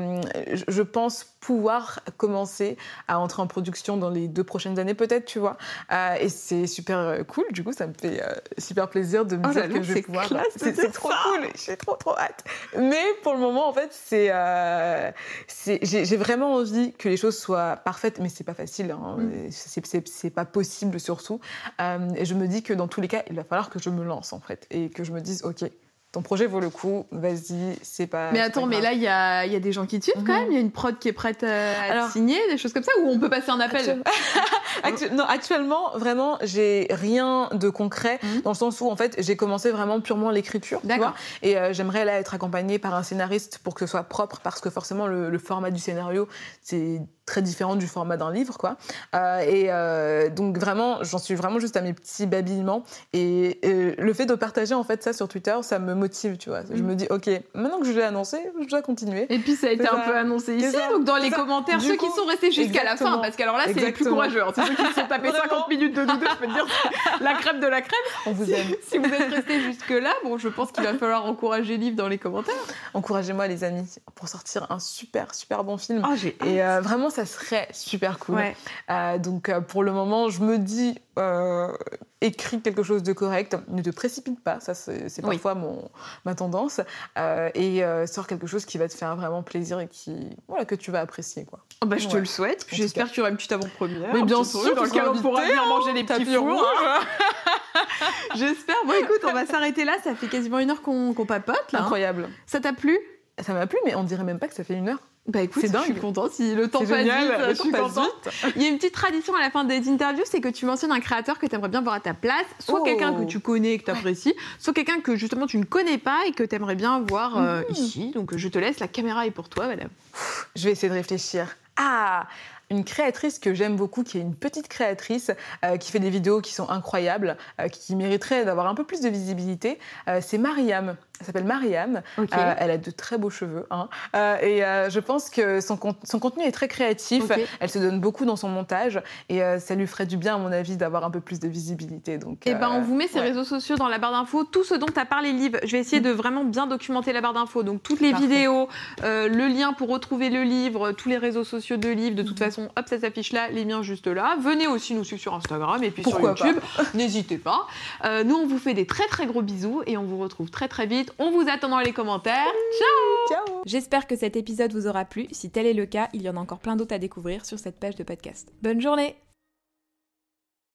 je pense pouvoir commencer à entrer en production dans les deux prochaines années peut-être, tu vois. Euh, et c'est super cool, du coup ça me fait super plaisir de me oh dire que je vais pouvoir... C'est trop cool, j'ai trop trop hâte. Mais pour le moment en fait c'est, j'ai vraiment envie que les choses soient parfaites, mais c'est pas facile, hein. Mm. c'est pas possible surtout. et je me dis que dans tous les cas il va falloir que je me lance en fait et que je me dise ok ton projet vaut le coup, vas-y, c'est pas. Mais attends, mais là, il y a, y a, des gens qui te suivent quand mhm. même. Il y a une prod qui est prête à, signer, des choses comme ça, ou on peut passer un appel (laughs) Non, actuellement, vraiment, j'ai rien de concret, mhm. dans le sens où, en fait, j'ai commencé vraiment purement l'écriture. D'accord. Et euh, j'aimerais là être accompagnée par un scénariste pour que ce soit propre, parce que forcément, le format du scénario, c'est très différent du format d'un livre, quoi. Euh, et euh, donc vraiment, j'en suis vraiment juste à mes petits babillements. Et, le fait de partager en fait ça sur Twitter, ça me motive, tu vois. Je mm. me dis, ok, maintenant que je l'ai annoncé, je dois continuer. Et puis ça a été un peu annoncé ici, donc dans les commentaires, ceux qui sont restés jusqu'à la fin, parce qu'alors là, c'est les plus courageux. Hein. C'est ceux qui se sont tapés (laughs) 50 minutes de doudou, je peux te dire, la crème de la crème. On vous aime. Si vous êtes restés jusque là, bon, je pense qu'il va falloir encourager Livre dans les commentaires. Encouragez-moi les amis pour sortir un super super bon film. Oh, et euh, vraiment, ça serait super cool. Euh, donc euh, pour le moment, je me dis euh, écris quelque chose de correct, ne te précipite pas, ça c'est parfois mon, ma tendance, euh, et sors quelque chose qui va te faire vraiment plaisir et qui, voilà, que tu vas apprécier. Quoi. Oh bah, je te le souhaite, j'espère que tu auras une petite avant-première. Mais bien sûr, dans lequel on pourra bien manger les petits fours. Hein. (laughs) (laughs) j'espère. Bon écoute, on va s'arrêter là, ça fait quasiment une heure qu'on papote. Là, hein. Incroyable. Ça t'a plu? Ça m'a plu, mais on dirait même pas que ça fait une heure. Bah écoute, je suis contente. Si le temps passe vite, je suis contente. Il y a une petite tradition à la fin des interviews, c'est que tu mentionnes un créateur que tu aimerais bien voir à ta place, soit quelqu'un que oh. tu connais et que tu apprécies, soit quelqu'un que justement tu ne connais pas et que tu aimerais bien voir euh, mmh. ici. Donc je te laisse, la caméra est pour toi, madame. Je vais essayer de réfléchir. Ah une créatrice que j'aime beaucoup, qui est une petite créatrice, euh, qui fait des vidéos qui sont incroyables, euh, qui mériterait d'avoir un peu plus de visibilité, c'est Mariam. Elle s'appelle Mariam. Euh, elle a de très beaux cheveux. Hein. Euh, et euh, je pense que son, son, contenu est très créatif. Elle se donne beaucoup dans son montage. Et ça lui ferait du bien, à mon avis, d'avoir un peu plus de visibilité. Donc, et eh ben, on vous met ses réseaux sociaux dans la barre d'infos. Tout ce dont tu as parlé, Liv. Je vais essayer de vraiment bien documenter la barre d'infos. Donc, toutes les vidéos, le lien pour retrouver le livre, tous les réseaux sociaux de Liv. De toute mhm. façon, hop, ça s'affiche là. Les miens juste là. Venez aussi nous suivre sur Instagram et puis sur YouTube. (laughs) N'hésitez pas. nous, on vous fait des très très gros bisous et on vous retrouve très très vite. On vous attend dans les commentaires. Ciao Ciao J'espère que cet épisode vous aura plu. Si tel est le cas, il y en a encore plein d'autres à découvrir sur cette page de podcast. Bonne journée